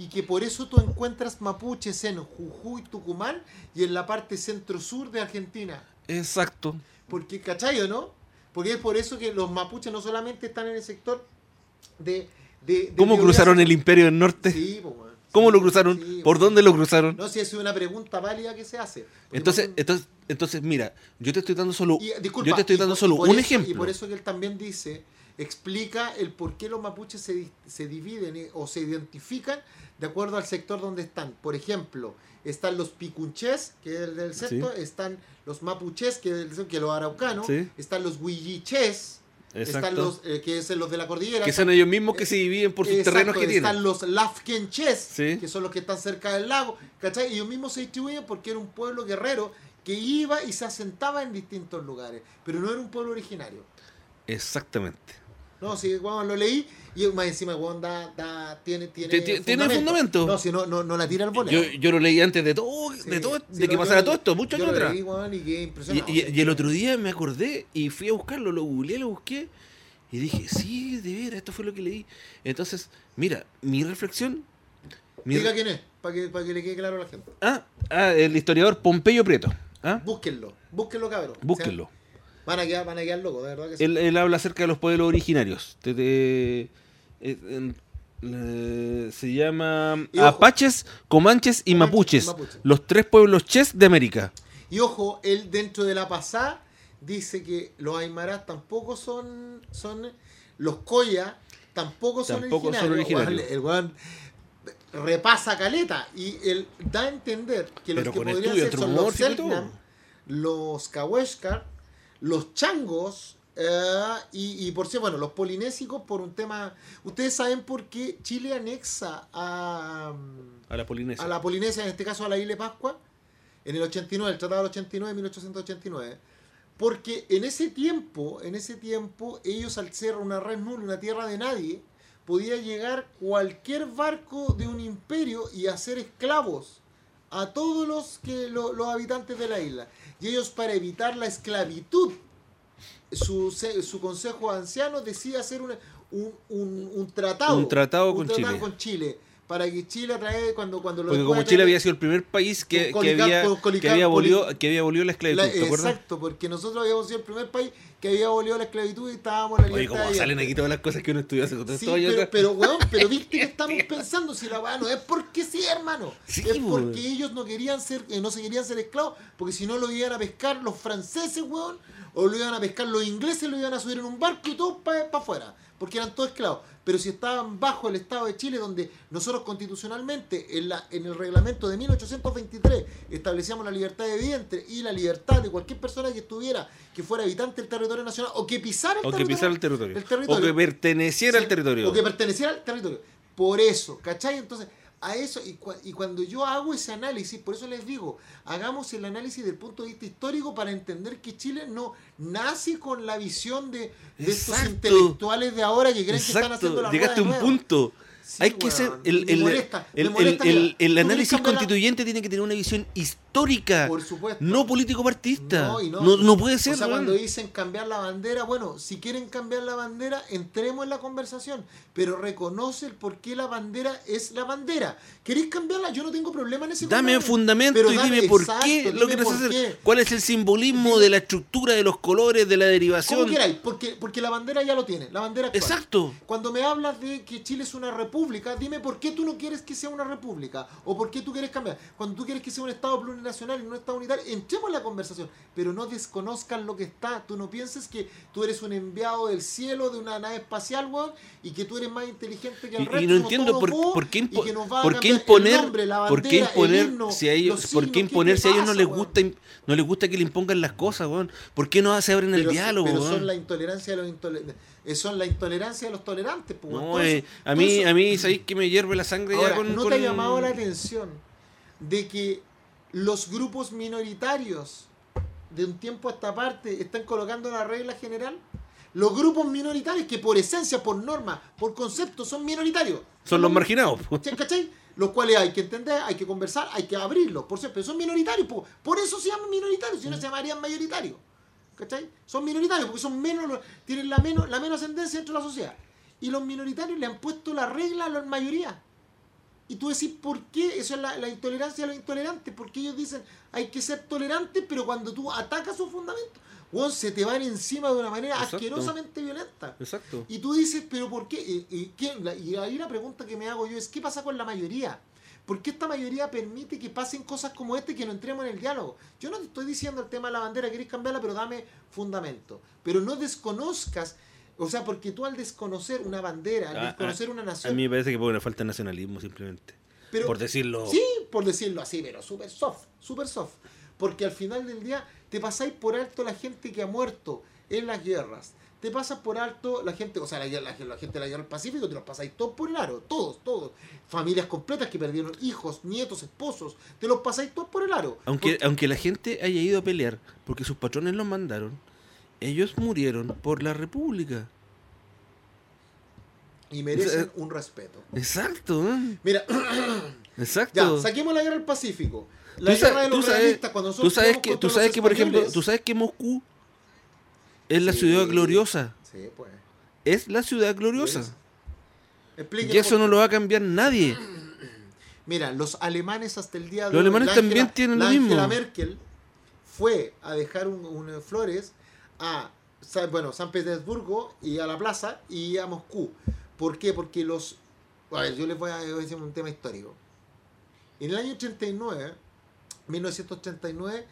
y que por eso tú encuentras mapuches en Jujuy, Tucumán y en la parte centro-sur de Argentina. Exacto. Porque, ¿cachai o no? Porque es por eso que los mapuches no solamente están en el sector de... de, de ¿Cómo cruzaron el imperio del norte? Sí, po, weón. ¿Cómo lo cruzaron? sí, ¿Por dónde lo cruzaron? No, si es una pregunta válida que se hace. Entonces, entonces, entonces, mira, yo te estoy dando solo, y, disculpa, yo te estoy dando solo y un eso- ejemplo. Y por eso que él también dice, explica el por qué los mapuches se, se dividen eh, o se identifican de acuerdo al sector donde están. Por ejemplo, están los picunches, que es el del sexto, están los mapuches, que es el del- que los araucanos, Sí. están los huilliches, están los eh, que es los de la cordillera. que son ellos mismos que se dividen por sus Exacto, terrenos que están tienen. los lafkenches, Sí. que son los que están cerca del lago, ¿cachai? Ellos mismos se distribuyen porque era un pueblo guerrero que iba y se asentaba en distintos lugares, pero no era un pueblo originario. Exactamente. No, sí, weón, lo leí y más encima, weón, da, da- tiene, tiene, Ti- ti- tiene fundamento. No, si no, no, no la tira al voleo. Yo, yo lo leí antes de todo, Sí, de todo, sí, de que pasara yo- todo esto, muchos yo años lo atrás. leí, weón, y quedé Y, impresionado. y- y el otro día me acordé y fui a buscarlo, lo googleé, lo busqué y dije, sí, de veras, esto fue lo que leí. Entonces, mira, mi reflexión. mi Diga re- quién es, para que, para que le quede claro a la gente. ah, ah, el historiador Pompeyo Prieto. ¿ah? Búsquenlo, búsquenlo, cabrón. Búsquenlo. O sea, van, a quedar, van a quedar locos, de verdad que sí. Él, él habla acerca de los pueblos originarios. Te- te- eh, en- eh, se llama Y. Apaches, Comanches y Mapuches, los tres pueblos ches de América. Y ojo, él dentro de la pasada dice que los aymaras tampoco son, son los coya tampoco son Tampoco son originarios. originarios. El repasa caleta y él da a entender que los Pero que podrían estudio ser son los todo. Selknam, los Kaweshkar, los changos eh, y, y por si bueno, los polinésicos por un tema... Ustedes saben por qué Chile anexa a... A la Polinesia. a la Polinesia, en este caso a la isla de Pascua, en el 89, el Tratado del 89, 1889, porque en ese tiempo, en ese tiempo, ellos al ser una red nula, una tierra de nadie, podía llegar cualquier barco de un imperio y hacer esclavos a todos los, que, lo- los habitantes de la isla. Y ellos para evitar la esclavitud, su, su consejo anciano decía hacer una- un, un- un tratado. Un tratado con Chile. con Chile para que Chile a través cuando cuando lo Porque como Chile había sido el primer país que, que había, que había abolido, que había abolido la esclavitud, La- ¿te acuerdas? exacto, porque nosotros habíamos sido el primer país que había abolido la esclavitud y estábamos en la Oye, libertad como de salen aquí todas las cosas que uno estudió hace tantos Sí, años pero, weón, pero viste que estamos pensando si la weá no es porque sí, hermano. Sí, es weón. porque ellos no querían ser, eh, no se querían ser esclavos, porque si no lo iban a pescar los franceses, weón, o lo iban a pescar los ingleses, lo iban a subir en un barco y todo para afuera, porque eran todos esclavos. Pero si estaban bajo el Estado de Chile, donde nosotros constitucionalmente, en, la, en el reglamento de 1823, establecíamos la libertad de vientre y la libertad de cualquier persona que estuviera, que fuera habitante del territorio nacional, o que pisara el O que pisara el territorio. el territorio. O que perteneciera Sí, al territorio. O que perteneciera al territorio. Por eso, ¿cachai? Entonces, a eso, y, cua- y cuando yo hago ese análisis, por eso les digo, hagamos el análisis del punto de vista histórico para entender que Chile no nace con la visión de, de estos intelectuales de ahora que creen que están haciendo la llegaste a un punto. Sí, Hay que ser. El, molesta, el- análisis la- constituyente tiene que tener una visión histórica, Por supuesto. no político-partista. No, y no. No, no puede ser. O sea, cuando dicen cambiar la bandera, bueno, si quieren cambiar la bandera, entremos en la conversación, pero reconoce el por qué la bandera es la bandera. ¿Queréis cambiarla? Yo no tengo problema en ese Dame comentario. fundamento Pero y dame- dime por exacto, qué lo por hacer. qué. ¿Cuál es el simbolismo Dime- de la estructura, de los colores, de la Como derivación? queráis, porque, porque la bandera ya lo tiene, la bandera actual. Exacto. Cuando me hablas de que Chile es una república, dime por qué tú no quieres que sea una república o por qué tú quieres cambiar. Cuando tú quieres que sea un Estado plurinacional y no Estado unitario, entremos en la conversación, pero no desconozcan lo que está. Tú no pienses que tú eres un enviado del cielo de una nave espacial, weón, y que tú eres más inteligente que el Y, resto. y no entiendo por, bobos por qué, impo- que nos va a por qué el imponer, nombre, la por qué bandera, el imponer himno, si a ellos, los por qué signos, ¿qué imponer si a ellos no les gusta, no les gusta que le impongan las cosas, weón? ¿Por qué no se abren el pero, diálogo, pero weón? son la intolerancia de los intolerantes. Son la intolerancia de los tolerantes, pues. No, Todo eh, a mí, eso- a mí, ¿sabéis que me hierve la sangre Ahora, ya con, ¿no con- te ha llamado la atención de que los grupos minoritarios de un tiempo a esta parte están colocando la regla general? Los grupos minoritarios que por esencia, por norma, por concepto son minoritarios. Son los marginados. po. ¿Sí, ¿Cachai? Los cuales hay que entender, hay que conversar, hay que abrirlos, por cierto, son minoritarios, po. por eso se llaman minoritarios, si no se llamarían mayoritarios. ¿Cachai? Son minoritarios porque son menos, tienen la menos, la menos ascendencia dentro de la sociedad. Y los minoritarios le han puesto la regla a la mayoría. Y tú decís, ¿por qué? Eso es la, la intolerancia de los intolerantes. Porque ellos dicen, hay que ser tolerantes, pero cuando tú atacas sus fundamentos, weón, se te van encima de una manera Exacto. asquerosamente violenta. Exacto. Y tú dices, ¿pero por qué? Y, y ¿quién? La- y ahí la pregunta que me hago yo es, ¿qué pasa con la mayoría? ¿Por qué esta mayoría permite que pasen cosas como este y que no entremos en el diálogo? Yo no te estoy diciendo el tema de la bandera, querés cambiarla, pero dame fundamento. Pero no desconozcas, o sea, porque tú al desconocer una bandera, al Ah, desconocer una A nación, mí me parece que fue una falta de nacionalismo, simplemente. pero, por decirlo. Sí, por decirlo así, pero súper soft, súper soft. Porque al final del día te pasáis por alto la gente que ha muerto en las guerras. Te pasas por alto la gente, o sea, la, la- la gente de la guerra del Pacífico, te los pasáis todos por el aro, todos, todos. Familias completas que perdieron hijos, nietos, esposos, te los pasáis todos por el aro. Aunque, Porque- aunque la gente haya ido a pelear porque sus patrones los mandaron, ellos murieron por la república. y merecen un respeto. Exacto, ¿eh? Mira, exacto. ya, saquemos la guerra del Pacífico. La Tú guerra de tú los sabes- realistas, cuando Tú nosotros sabes peleamos que, tú los sabes que por ejemplo, tú sabes que Moscú es la Sí. ciudad gloriosa. Sí, pues. Es la ciudad gloriosa. Explíquenos Y eso no lo va a cambiar nadie. Mira, los alemanes hasta el día de Los hoy, alemanes la también Angela- tienen lo mismo. Angela Merkel fue a dejar un, un- flores a bueno, San Petersburgo y a la plaza y a Moscú. ¿Por qué? Porque los... A ver, yo les voy a decir un tema histórico. En el año 89, 1989,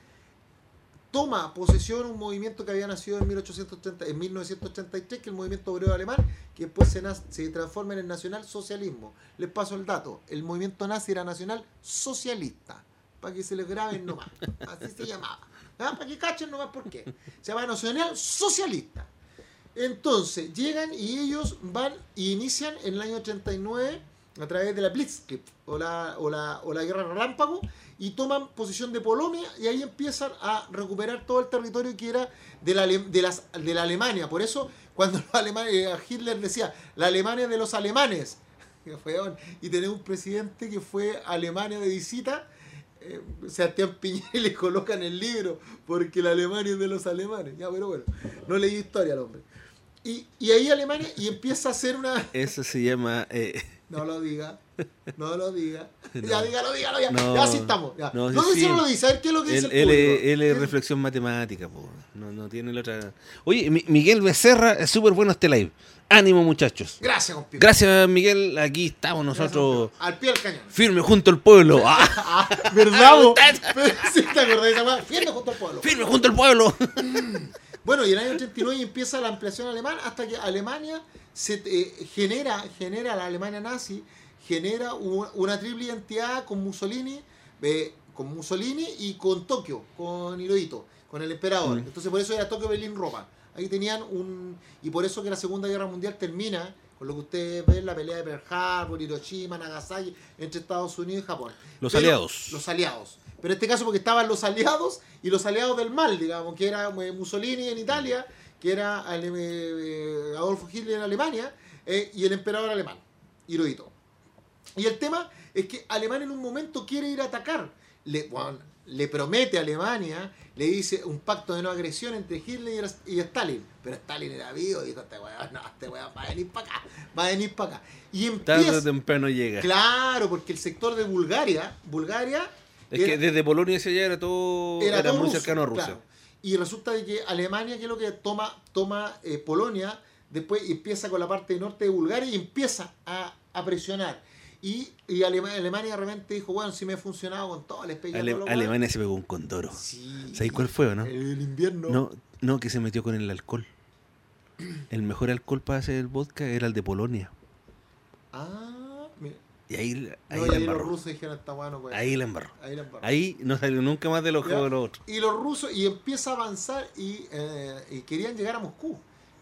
toma posesión un movimiento que había nacido en, 1880, en 1983, que es el movimiento obrero alemán, que después se, se transforma en el nacional socialismo. Les paso el dato, el movimiento nazi era nacional socialista, para que se les graben nomás, así se llamaba. ¿Ah? Para que cachen nomás por qué. Se llama nacional socialista. Entonces, llegan y ellos van y inician en el año 89 a través de la Blitzkrieg o la, o la, o la guerra relámpago y toman posición de Polonia y ahí empiezan a recuperar todo el territorio que era de la, de las, de la Alemania. Por eso, cuando los alemanes, eh, Hitler decía, la Alemania de los alemanes, y tenemos un presidente que fue a Alemania de visita, eh, Sebastián Piñera y le colocan el libro, porque la Alemania es de los alemanes. Ya, pero bueno, no leí historia al hombre. Y, y ahí Alemania, y empieza a hacer una... Eso se llama eh, No lo diga. No lo diga. No. Ya, dígalo, dígalo, ya. No. ya así estamos. Ya. No, No, sí, no lo dice. A ver qué es lo que dice el público. él es ¿Qué- reflexión matemática, po. No, no tiene la otra. Oye, Mi- Miguel Becerra, es súper bueno este live. Ánimo, muchachos. Gracias, compi. Gracias, Miguel. Aquí estamos nosotros. Al pie del cañón. Firme junto al pueblo. Ah, Ah, ¿verdad, vos? Sí, te acordás de esa? Firme junto al pueblo. firme junto al pueblo. Bueno, y en el año 89 empieza la ampliación alemana hasta que Alemania se eh, genera, genera la Alemania nazi, genera un- una triple identidad con Mussolini, eh, con Mussolini y con Tokio, con Hirohito, con el emperador. Mm. Entonces por eso era Tokio, Berlín, Roma. Ahí tenían un... Y por eso que la Segunda Guerra Mundial termina con lo que ustedes ven, la pelea de Pearl Harbor, Hiroshima, Nagasaki, entre Estados Unidos y Japón. Los Pero- aliados. Los aliados. Pero en este caso porque estaban los aliados y los aliados del mal, digamos, que era eh, Mussolini en Italia, que era Ale- eh, Adolfo Hitler en Alemania, eh, y el emperador alemán, Hirohito. Y el tema es que Alemania en un momento quiere ir a atacar. Le, bueno, le promete a Alemania, le dice un pacto de no agresión entre Hitler y, y Stalin. Pero Stalin era vivo, dijo, este weón, no, este weón va a venir para acá, va a venir para acá. Y Tarde o empieza... temprano llega. Claro, porque el sector de Bulgaria, Bulgaria Es era- que desde Polonia hacia allá era todo. Era, todo muy ruso, cercano a Rusia. claro. Y resulta de que Alemania, que es lo que toma, toma eh, Polonia, después empieza con la parte norte de Bulgaria y empieza a, a presionar. Y, y Alema- Alemania de repente dijo, bueno, si me ha funcionado con todo, les pegué Ale- Alemania se pegó un condoro. hueones". Sí. ¿Sabéis cuál fue o no? El invierno. No, no, que se metió con el alcohol. El mejor alcohol para hacer el vodka era el de Polonia. Ah. Y ahí, ahí No, y ahí los rusos dijeron, está bueno, pues. Ahí la embarró. Ahí la embarró. Ahí no salió nunca más de los juegos de los otros. Y los rusos, y empieza a avanzar y, eh, y querían llegar a Moscú.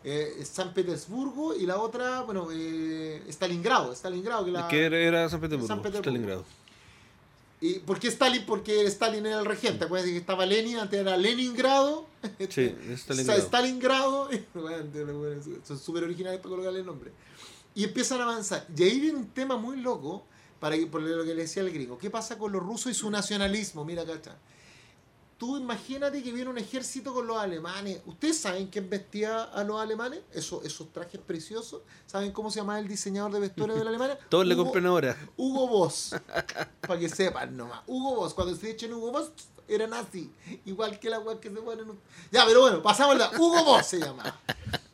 Eh, San Petersburgo y la otra, bueno, eh, Stalingrado. Stalingrado que la, Que era, San Petersburgo, San Petersburgo. Stalingrado. y, ¿Por qué Stalin? Porque Stalin era el regente. Acuérdense que estaba Lenin, antes era Leningrado. Sí, Stalingrado. Stalingrado. Son súper originales para colocarle el nombre. Y empiezan a avanzar. Y ahí viene un tema muy loco, para por lo que le decía el gringo. ¿Qué pasa con los rusos y su nacionalismo? Mira, cacha. Tú imagínate que viene un ejército con los alemanes. ¿Ustedes saben quién vestía a los alemanes? Esos, esos trajes preciosos. ¿Saben cómo se llama el diseñador de vestuario de la Alemania? Todos le compran ahora. Hugo Boss. Para que sepan nomás. Hugo Boss. Cuando se echen Hugo Boss, era nazi. Igual que la weá que se ponen. Ya, pero bueno, pasamos la. Hugo Boss se llama.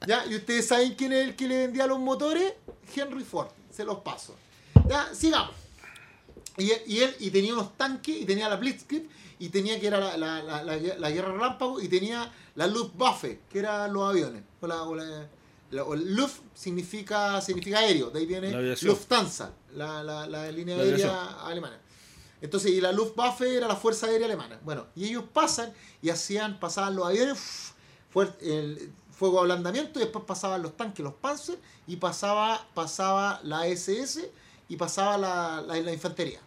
Ya, y ustedes saben quién es el que le vendía los motores? Henry Ford. Se los paso. Ya, sigamos. Y, él- y él y tenía unos tanques y tenía la Blitzkrieg y tenía que era la, la, la, guerra relámpago y tenía la Luftwaffe, que eran los aviones. O la, o o Luft significa, significa aéreo, de ahí viene. Lufthansa, la, la, la línea aérea alemana. Entonces, y la Luftwaffe era la Fuerza Aérea Alemana. Bueno, y ellos pasan y hacían, pasaban los aviones, el fuego de ablandamiento, y después pasaban los tanques, los Panzer, y pasaba, pasaba la SS y pasaba la, la, la infantería.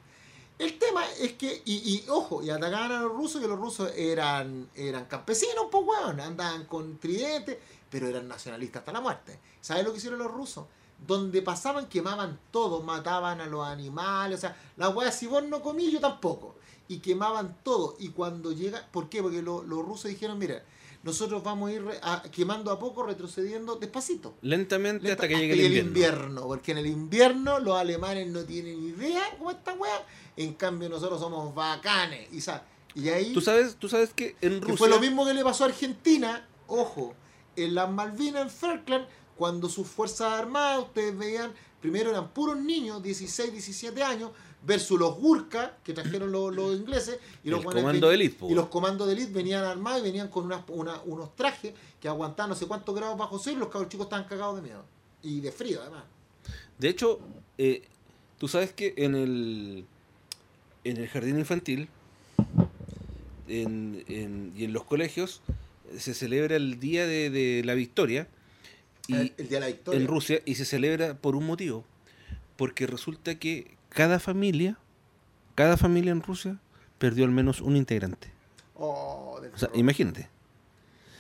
El tema es que, y, y, ojo, y atacaban a los rusos, que los rusos eran, eran campesinos, pues weón, andaban con tridentes, pero eran nacionalistas hasta la muerte. ¿Sabes lo que hicieron los rusos? Donde pasaban, quemaban todo, mataban a los animales, o sea, la weá, si vos no comí, yo tampoco. Y quemaban todo. Y cuando llega, ¿por qué? Porque lo- los rusos dijeron, mira, nosotros vamos a ir a- quemando a poco, retrocediendo despacito. Lentamente hasta que Hasta llegue el que invierno. Porque en el invierno los alemanes no tienen idea cómo esta weá. En cambio, nosotros somos bacanes. Y, y ahí. ¿Tú sabes, tú sabes que en que Rusia. fue lo mismo que le pasó a Argentina. Ojo, en las Malvinas, en Falkland, cuando sus fuerzas armadas, ustedes veían, primero eran puros niños, 16, 17 años, versus los Gurkha, que trajeron los, los ingleses. Y los comando ven- po. Y los comandos de élite venían armados y venían con unas- una- unos trajes que aguantaban no sé cuántos grados bajo cero y los cabros chicos estaban cagados de miedo. Y de frío, además. De hecho, eh, tú sabes que en el, en el jardín infantil en- en- y en los colegios se celebra el Día de, de la Victoria y, el, el día de la victoria. en Rusia y se celebra por un motivo. Porque resulta que cada familia, cada familia en Rusia perdió al menos un integrante. Oh, O sea, imagínate.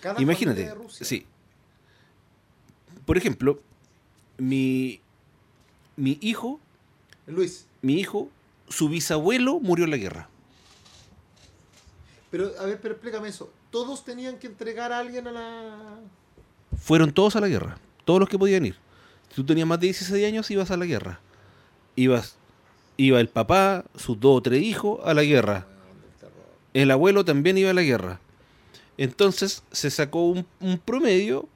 Cada Imagínate, familia de Rusia. sí. Por ejemplo, mi, mi hijo, Luis, mi hijo, su bisabuelo murió en la guerra. pero a ver, pero explícame eso. ¿Todos tenían que entregar a alguien a la...? Fueron todos a la guerra, todos los que podían ir. Si tú tenías más de 16 años, ibas a la guerra. ibas, iba el papá, sus dos o tres hijos a la guerra. El abuelo también iba a la guerra. Entonces se sacó un, un promedio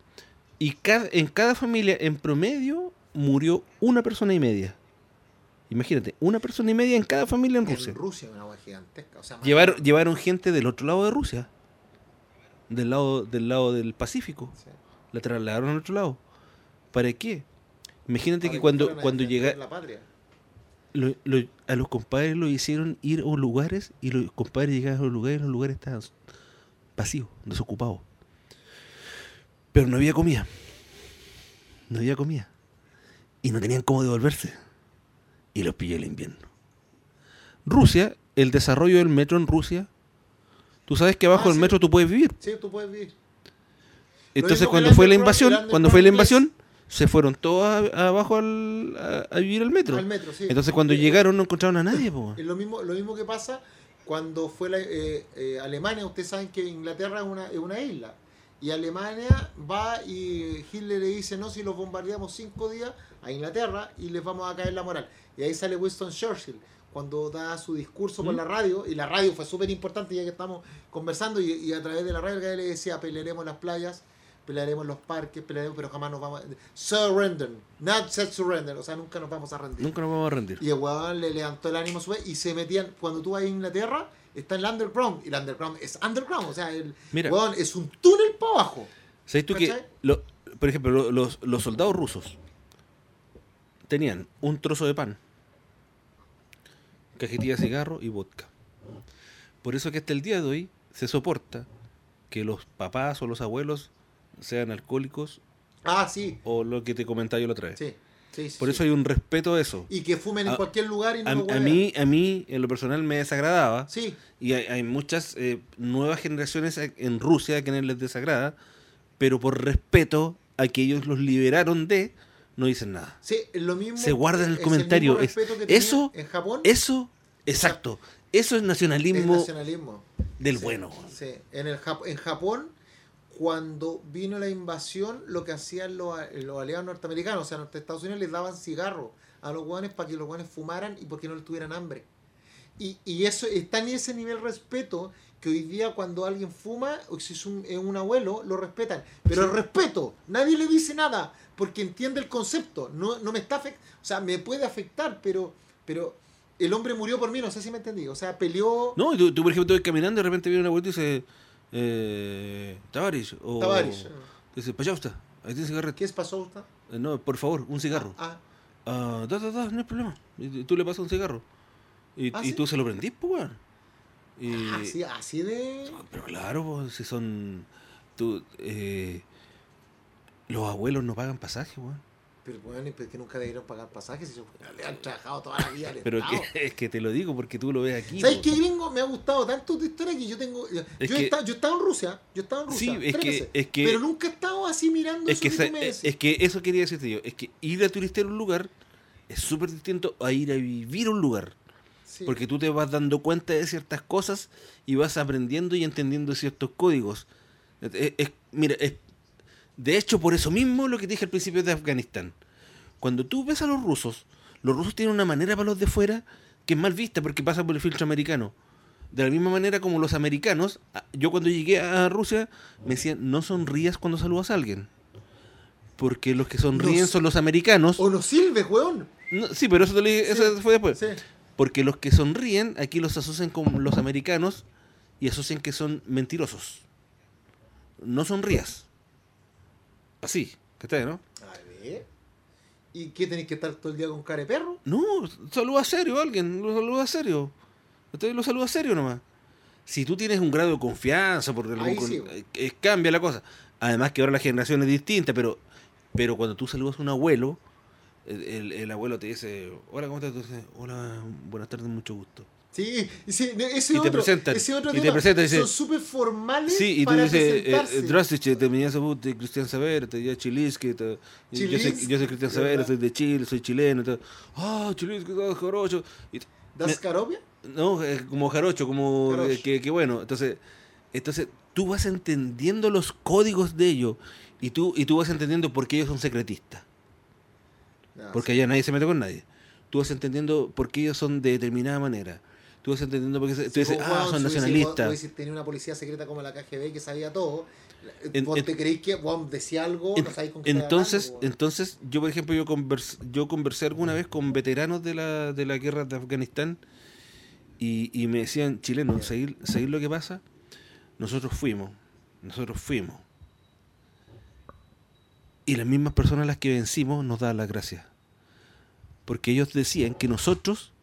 y ca- en cada familia, en promedio, murió una persona y media. Imagínate, una persona y media en cada familia en Rusia. En Rusia, una agua gigantesca. O sea, más- Llevaron, llevaron gente del otro lado de Rusia, del lado del lado del Pacífico. Sí. La trasladaron al otro lado. ¿Para qué? Imagínate Para que cuando, cuando llega, la patria. Lo- lo- a los compadres lo hicieron ir a lugares y los compadres llegaban a los lugares y los lugares estaban vacíos, desocupados. Pero no había comida. No había comida. Y no tenían cómo devolverse. Y los pilló el invierno. Rusia, el desarrollo del metro en Rusia. Tú sabes que abajo Ah, del sí. metro tú puedes vivir. Sí, tú puedes vivir. Entonces cuando fue la invasión, cuando fue la invasión, se fueron todos a- abajo al- a, a vivir al metro. Al metro, sí. Entonces cuando Eh, llegaron no encontraron a nadie, po. Lo mismo, lo mismo que pasa cuando fue la, eh, eh, Alemania. Ustedes saben que Inglaterra es una, es una isla. Y Alemania va y Hitler le dice, no, si los bombardeamos cinco días a Inglaterra y les vamos a caer la moral. Y ahí sale Winston Churchill cuando da su discurso por ¿Mm? la radio. Y la radio fue súper importante ya que estamos conversando. Y, y a través de la radio que le decía, pelearemos las playas, pelearemos los parques, pelearemos, pero jamás nos vamos a... Surrender, not set surrender. O sea, nunca nos vamos a rendir. Nunca nos vamos a rendir. Y el weón le levantó el ánimo a su vez y se metían. Cuando tú vas a Inglaterra, está en el underground. Y el underground es underground. O sea, el Mira. weón es un túnel para abajo. ¿Sabes tú que, ¿Cachai? lo- por ejemplo, lo- los, los soldados rusos tenían un trozo de pan, cajetilla de cigarro y vodka? Por eso que hasta el día de hoy se soporta que los papás o los abuelos sean alcohólicos Ah, sí. o lo que te comentaba yo la otra vez. Sí. sí, sí, Por eso hay un respeto a eso. Y que fumen en A- cualquier lugar y no A, lo a mí, a mí, en lo personal, me desagradaba. Sí. Y hay, hay muchas eh, nuevas generaciones en Rusia a quienes les desagrada, pero por respeto a que ellos los liberaron de, no dicen nada. Sí, lo mismo. Se guarda en el comentario, mismo es- eso- En Japón. Eso, exacto, eso es es nacionalismo nacionalismo. del bueno. Sí, en, el en Japón, cuando vino la invasión, lo que hacían los, los aliados norteamericanos, o sea, los Estados Unidos les daban cigarros a los guanes para que los guanes fumaran y porque no les tuvieran hambre. Y, y eso está en ese nivel de respeto que hoy día cuando alguien fuma, o si es un, es un abuelo, lo respetan. Pero el respeto, nadie le dice nada, porque entiende el concepto. No, no me está afect- o sea, me puede afectar, pero, pero el hombre murió por mí, no sé si me entendí. O sea, peleó. No, tú, tú, por ejemplo, estás caminando y de repente viene una vuelta y dice, eh, Tavares, o Tavares. dice, Payausta, ahí tiene cigarrete. ¿Qué es pasó? Eh, no, por favor, un cigarro. Ah, Ah, da, da, da, no hay problema. Y tú le pasas un cigarro. Y, ¿Ah, y sí? tú se lo prendís, pues, weón. Y, ah, así, así de. Pero claro, si son. Tú, eh, los abuelos no pagan pasaje, weón. Pero bueno, pero que nunca debieron pagar pasajes si le han trabajado toda la vida Pero que, es que te lo digo porque tú lo ves aquí. ¿Sabes qué, gringo? Me ha gustado tanto tu historia que yo tengo. Yo, que- estado, yo he estado en Rusia. Yo he estado en Sí, Rusia. es tres que- veces, es que- pero nunca he estado así mirando Es eso que, tú me decís. es que eso quería decirte yo. Es que ir a turistear a un lugar es súper distinto a ir a vivir a un lugar. Sí. Porque tú te vas dando cuenta de ciertas cosas y vas aprendiendo y entendiendo ciertos códigos. Es- es- mira, es- de hecho, por eso mismo lo que te dije al principio de Afganistán. Cuando tú ves a los rusos, los rusos tienen una manera para los de fuera que es mal vista porque pasa por el filtro americano. De la misma manera como los americanos, a- yo cuando llegué a Rusia me decían, no sonrías cuando saludas a alguien. Porque los que sonríen son los americanos. O no sirve, weón. No, sí, pero eso, te lo dije- eso fue después. Sí. Porque los que sonríen, aquí los asocian con los americanos y asocian que son mentirosos. No sonrías. Así, ¿qué tal, no? A ver. ¿Y qué tenéis que estar todo el día con cara de perro? No, saluda serio a alguien, lo saluda serio. Entonces lo saluda serio nomás. Si tú tienes un grado de confianza, porque algún Ahí con- sí. eh, eh, cambia la cosa. Además que ahora la generación es distinta, pero, pero cuando tú saludas a un abuelo, el, el- el abuelo te dice, hola, ¿cómo estás? Tú dices, hola, buenas tardes, mucho gusto. Sí, y te otro, y te presentan, dice, son súper formales Sí, y tú dices, eh, eh Drastic, terminé de Cristian Saber, te ya Chilisque, yo, yo soy, Cristian Saber, soy de Chile, soy chileno, ah, oh, Chilisque, todo ah, jarocho. Y, ¿Das me, caropia? No, eh, como jarocho, como eh, que, bueno, entonces, entonces tú vas entendiendo los códigos de ellos y tú, y tú vas entendiendo por qué ellos son secretistas. Ah, Porque allá nadie se mete con nadie. Tú vas entendiendo por qué ellos son de determinada manera Tú vas entendiendo por qué se- tú dices, Pues, ah, son nacionalistas. tenía una policía secreta como la KGB que sabía todo. En- vos te creéis que weón, decía algo, no sabéis con qué entonces, weón. entonces, yo por ejemplo, yo conversé, yo conversé alguna vez con veteranos de la, de la guerra de Afganistán y, y me decían, chilenos, ¿sabéis sabéis lo que pasa? Nosotros fuimos, nosotros fuimos. Y las mismas personas a las que vencimos nos daban las gracias. Porque ellos decían que nosotros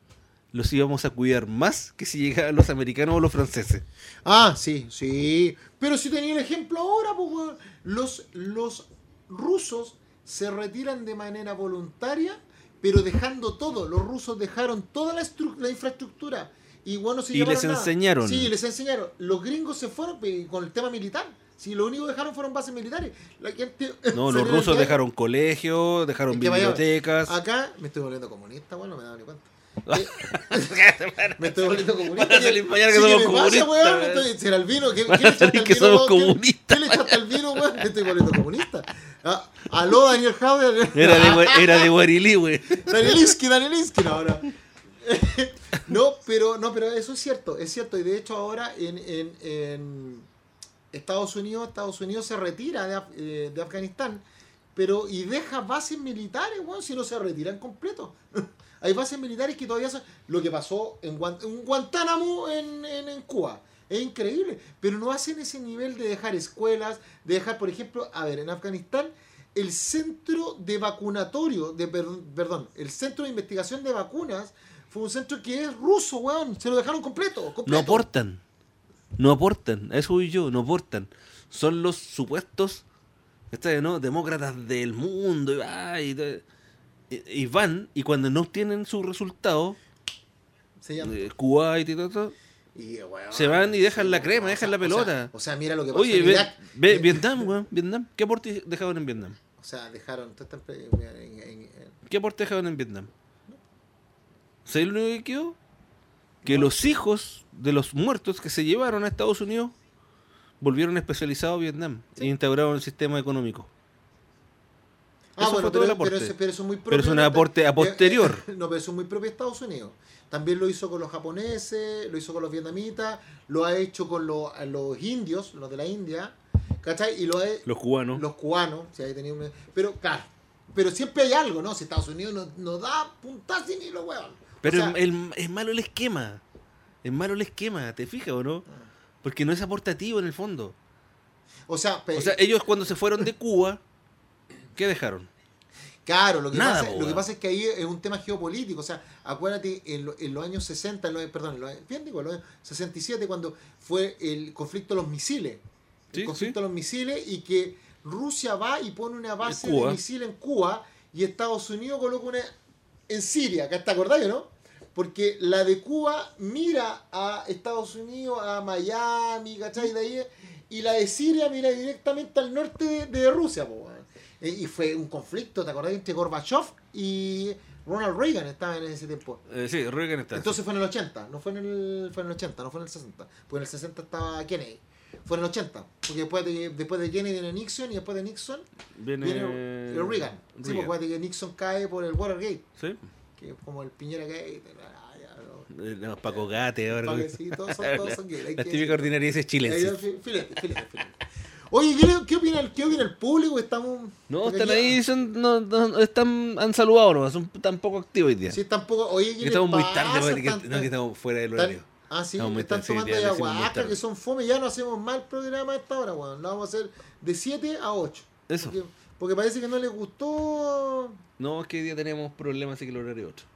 los íbamos a cuidar más que si llegaban los americanos o los franceses. Ah, sí, sí. Pero si tenía el ejemplo ahora, pues, los, los rusos se retiran de manera voluntaria, pero dejando todo. Los rusos dejaron toda la, la infraestructura. Y, bueno, se Y les nada. enseñaron. Sí, les enseñaron. Los gringos se fueron con el tema militar. Sí, lo único que dejaron fueron bases militares. La gente- No, los rusos dejaron colegios, dejaron vaya- bibliotecas. Acá me estoy volviendo comunista, bueno, no me dado ni cuenta. Me estoy volviendo comunista. Van a salir mañana que Sí, somos ¿qué me pasa, comunistas, weón? weón. Estoy- ¿Será el vino? ¿Qué, Van qué salir al que vino, somos weón? ¿Qué- comunistas. ¿Qué le echaste al vino, weón? Me estoy volviendo comunista. Ah, aló, Daniel Jaude. Era de, era de Guarilí, güey. Danielinsky, Danielinsky, no, no. no, pero, no, pero eso es cierto, es cierto. Y de hecho ahora en, en, en Estados Unidos, Estados Unidos se retira de, Af- eh, de Afganistán, pero y deja bases militares, weón, si no se retiran completo. Hay bases militares que todavía son... Lo que pasó en, Guan- en Guantánamo en, Cuba. Es increíble, pero no hacen ese nivel de dejar escuelas, de dejar, por ejemplo, a ver, en Afganistán, el centro de vacunatorio, de, per- perdón, el centro de investigación de vacunas fue un centro que es ruso, weón. Se lo dejaron completo. No aportan. No aportan. Eso voy yo, no aportan. Son los supuestos ¿cachai, no? demócratas del mundo. Y, va, y, y- van, y cuando no obtienen su resultado, Se llama. eh, Kuwait y todo Y, se van y dejan la crema, o dejan la o sea, pelota. O sea, mira lo que pasó Oye, en ve, Irak. ve Vietnam, weón, Vietnam. ¿Qué aporte dejaban en Vietnam? O sea, dejaron. en- en- en- ¿Qué aporte dejaban en Vietnam? ¿Sabes lo único que quedó? Que los hijos de los muertos que se llevaron a Estados Unidos volvieron especializados a Vietnam e instauraron el sistema económico. Ah, Eso bueno, fue todo pero, el aporte. pero eso- pero eso es muy Pero es propio un aporte a posterior. no, pero eso es muy propio de Estados Unidos. También lo hizo con los japoneses, lo hizo con los vietnamitas, lo ha hecho con los, los indios, los de la India, ¿cachai? Y lo ha, Los cubanos. los cubanos, si hay tenido un- pero claro, pero siempre hay algo, ¿no? Si Estados Unidos no, no da puntas ni lo huevan. Pero O sea, es, el- es malo el esquema. Es malo el esquema, ¿te fijas o no? Porque no es aportativo en el fondo. o sea, O sea, ellos cuando se fueron de Cuba, ¿qué dejaron? Claro, lo que, Nada, pasa, po, lo que weón. pasa es que ahí es un tema geopolítico. O sea, acuérdate, en, lo- en los años 60, en los- perdón, en los, bien digo, en los años 67, cuando fue el conflicto de los misiles. El Sí, conflicto de los misiles y que Rusia va y pone una base de misiles en Cuba y Estados Unidos coloca una en Siria. ¿Acá te acordás, no? Porque la de Cuba mira a Estados Unidos, a Miami, ¿cachai? De ahí, y la de Siria mira directamente al norte de, de Rusia, po, Y fue un conflicto, ¿te acordás? Entre Gorbachev y Ronald Reagan estaban en ese tiempo. Eh, sí, Reagan está. Entonces fue en el 80, no fue en el, fue en el 80, no fue en el 60. Porque en el 60 estaba Kennedy. Fue en el 80. Porque después de, después de Kennedy viene Nixon y después de Nixon viene, viene el Reagan. Sí, porque Reagan. acuérdate que Nixon cae por el Watergate, Sí. que es como el Piñera Gate. ya, no. Eh, Los Paco Gate ahora. Paco, sí, todos son- todos son gays, decirlo. ordinarias Ahí, chilenses. fi- filete, filete, filete. Oye, ¿qué, qué opina, el- ¿qué opina el público? Estamos. No, porque están aquí- ahí, son, no, no, están, han saludado nomás, son tan poco activos hoy día. Sí, tampoco. Oye, ¿qué que estamos muy tarde, parece que, Están- no, que estamos fuera del horario. Ah, sí, Estamos muy están tarde, sí, tomando ya hicimos muy ayahuasca, que son fome. Ya no hacemos mal programa a esta hora, weón. Lo vamos a hacer de 7 a 8. Eso. Porque, porque parece que no les gustó. No, es que hoy día tenemos problemas, así que el horario es otro.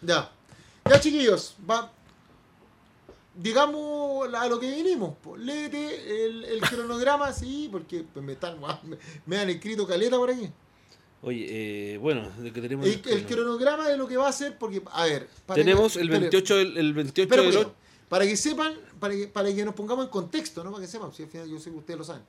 Ya. Ya, chiquillos, va. Digamos a lo que vinimos. Léete el, el cronograma, sí, porque pues, me, están, me, me han escrito caleta por aquí. Oye, eh, bueno, de que tenemos... El, el cronograma de lo que va a ser, porque, a ver. para tenemos que- el espere, 28, del- el 28 Espera, del poquito. ocho- para que sepan, para que, para que nos pongamos en contexto, ¿no? Para que sepan, si al final yo sé que ustedes lo saben.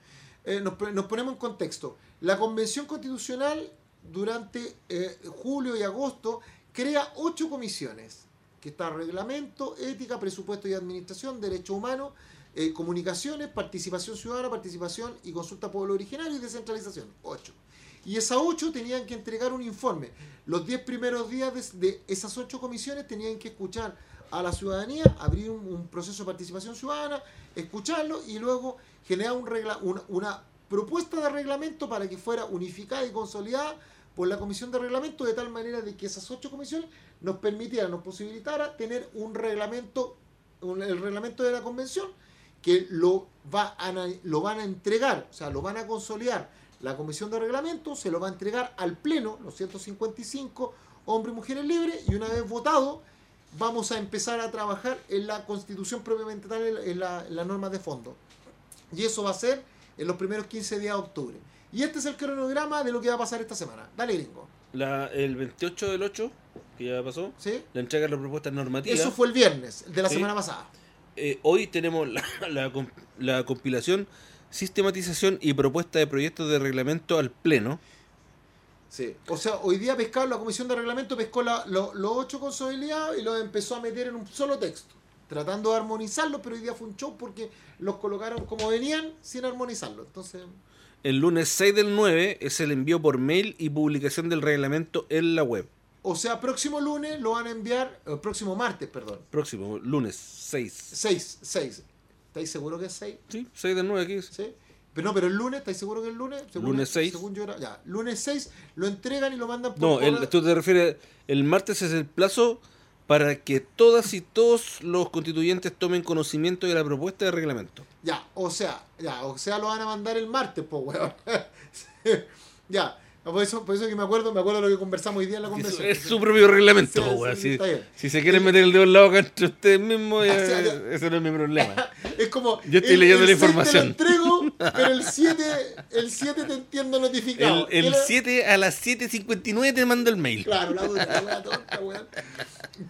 Eh, nos, nos ponemos en contexto. La Convención Constitucional durante eh, julio y agosto crea ocho comisiones, que está reglamento, ética, presupuesto y administración, derechos humanos, eh, comunicaciones, participación ciudadana, participación y consulta pueblo originario y descentralización. Ocho. Y esas ocho tenían que entregar un informe. Los diez primeros días de, esas ocho comisiones tenían que escuchar a la ciudadanía, abrir un, proceso de participación ciudadana, escucharlo y luego generar un regla, una propuesta de reglamento para que fuera unificada y consolidada por la comisión de reglamento de tal manera de que esas ocho comisiones nos permitieran, nos posibilitara tener un reglamento, el reglamento de la convención que lo, va a, lo van a entregar, o sea, lo van a consolidar la comisión de reglamento, se lo va a entregar al pleno, los 155 hombres y mujeres libres, y una vez votado, vamos a empezar a trabajar en la constitución propiamente tal, en la- en las normas de fondo. Y eso va a ser en los primeros 15 días de octubre. Y este es el cronograma de lo que va a pasar esta semana. Dale, gringo. La, el 28 del 8, que ya pasó, ¿Sí? la entrega de las propuestas normativas. Eso fue el viernes, el de la Sí. semana pasada. Eh, hoy tenemos la, la comp- la compilación, sistematización y propuesta de proyectos de reglamento al Pleno. Sí. O sea, hoy día pescaron la comisión de reglamento, pescó la- lo- los ocho consolidados y los empezó a meter en un solo texto, tratando de armonizarlos, pero hoy día fue un show porque los colocaron como venían sin armonizarlos. Entonces, El lunes 6 del 9 es el envío por mail y publicación del reglamento en la web. o sea, próximo lunes lo van a enviar, el próximo martes, perdón. Próximo, lunes 6. 6, 6. ¿Estáis seguros que es 6? Sí, 6 del 9 aquí dice. ¿Sí? Pero no, pero el lunes, ¿estáis seguros que el lunes? Según- Lunes seis. Según yo era, ya, lunes 6 lo entregan y lo mandan por No, el, tú te refieres, el martes es el plazo para que todas y todos los constituyentes tomen conocimiento de la propuesta de reglamento. Ya, o sea, ya, o sea, lo van a mandar el martes, pues, weón. ya, por eso, por eso que me acuerdo, me acuerdo de lo que conversamos hoy día en la Eso convención. es su propio reglamento, Sí, weón. sí, Si, se quieren meter el dedo en la boca entre ustedes mismos, ya- O sea, ya- ese no es mi problema. Es como. Yo estoy leyendo la seis te lo información. entrego, pero el 7, el 7 te entiendo El, notificado. el Era- 7 a las 7.59 te mando el mail. Claro, la puta, la tonta, weón.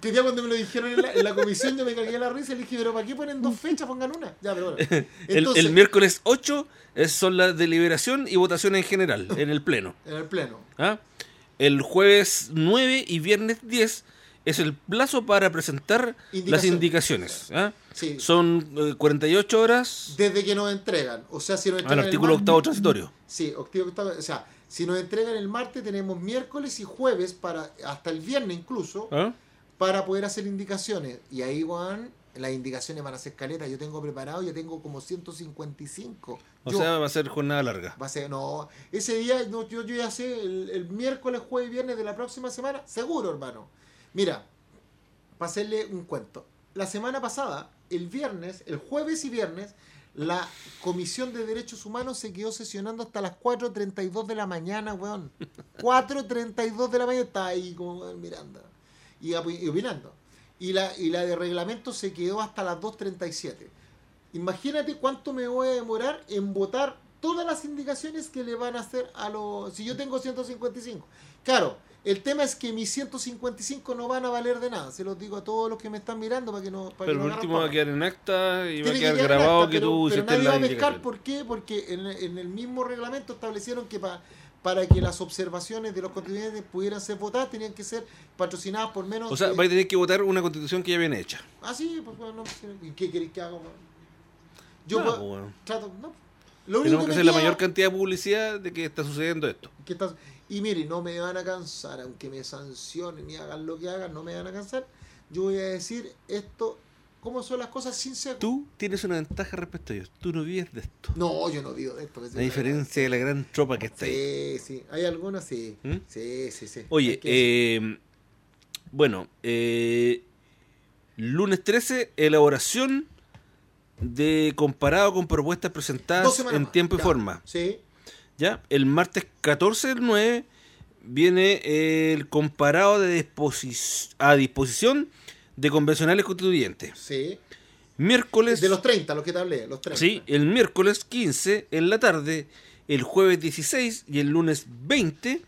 Que día cuando me lo dijeron en la, en la comisión yo me cagué la risa y le dije, pero ¿para qué ponen dos fechas? Pongan una. Ya, pero bueno. El, Entonces, el miércoles 8 es, son la deliberación y votación en general, en el Pleno. En el pleno. ¿ah? El jueves 9 y viernes 10 es el plazo para presentar las Indicaciones. ¿ah? Sí. Son eh, 48 horas Desde que nos entregan. O sea, si nos al entregan. el artículo martes- octavo transitorio. Sí, octavo, octavo, o sea, si nos entregan el martes, tenemos miércoles y jueves, para hasta el viernes incluso, ¿ah? para poder hacer indicaciones. Y ahí, Juan, las indicaciones van a ser caletas. Yo tengo preparado, yo tengo como 155. O Yo- sea, va a ser jornada larga. va a ser, no, ese día no, yo, yo ya sé, el, el miércoles, jueves y viernes de la próxima semana, seguro, hermano. Mira, para hacerle un cuento. La semana pasada, el viernes, el jueves y viernes, la Comisión de Derechos Humanos se quedó sesionando hasta las 4.32 de la mañana, weón. 4.32 de la mañana, estaba ahí como mirando y opinando. Y la, y la de reglamento se quedó hasta las 2.37. Imagínate cuánto me voy a demorar en votar todas las indicaciones que le van a hacer a los... Si yo tengo 155. Claro, el tema es que mis 155 no van a valer de nada. Se los digo a todos los que me están mirando para que no... Para Pero que no último va a quedar en acta y va a quedar en grabado acta, que pero- tú pero nadie la va a pescar. ¿Por qué? Porque en, en el mismo reglamento establecieron que pa- para que las observaciones de los contribuyentes pudieran ser votadas, tenían que ser patrocinadas por menos O sea, de- va a tener que votar una constitución que ya viene hecha. Ah, sí, pues bueno, ¿y qué queréis que haga? Yo No, pues, pues, bueno. trato, no. Lo único Tenemos que me hacer la mayor cantidad de publicidad de que está sucediendo esto. que está- Y mire, no me van a cansar, aunque me sancionen y hagan lo que hagan, no me van a cansar. Yo voy a decir esto, cómo son las cosas sin ser. Tú tienes una ventaja respecto a ellos. Tú no vives de esto. No, yo no digo de esto. La sí, diferencia de la gran tropa que está ahí. Sí, sí. Hay algunas, sí. ¿Mm? Sí, sí, sí. Oye, eh, bueno, eh, lunes 13, elaboración de comparado con propuestas presentadas en más, tiempo y ya. forma. Sí, ¿Ya? El martes 14 del 9 viene el comparado de disposi- a disposición de convencionales constituyentes. sí. Miércoles. De los 30, los que te hablé, los 30. Sí, el miércoles 15 en la tarde, el jueves 16 y el lunes 20,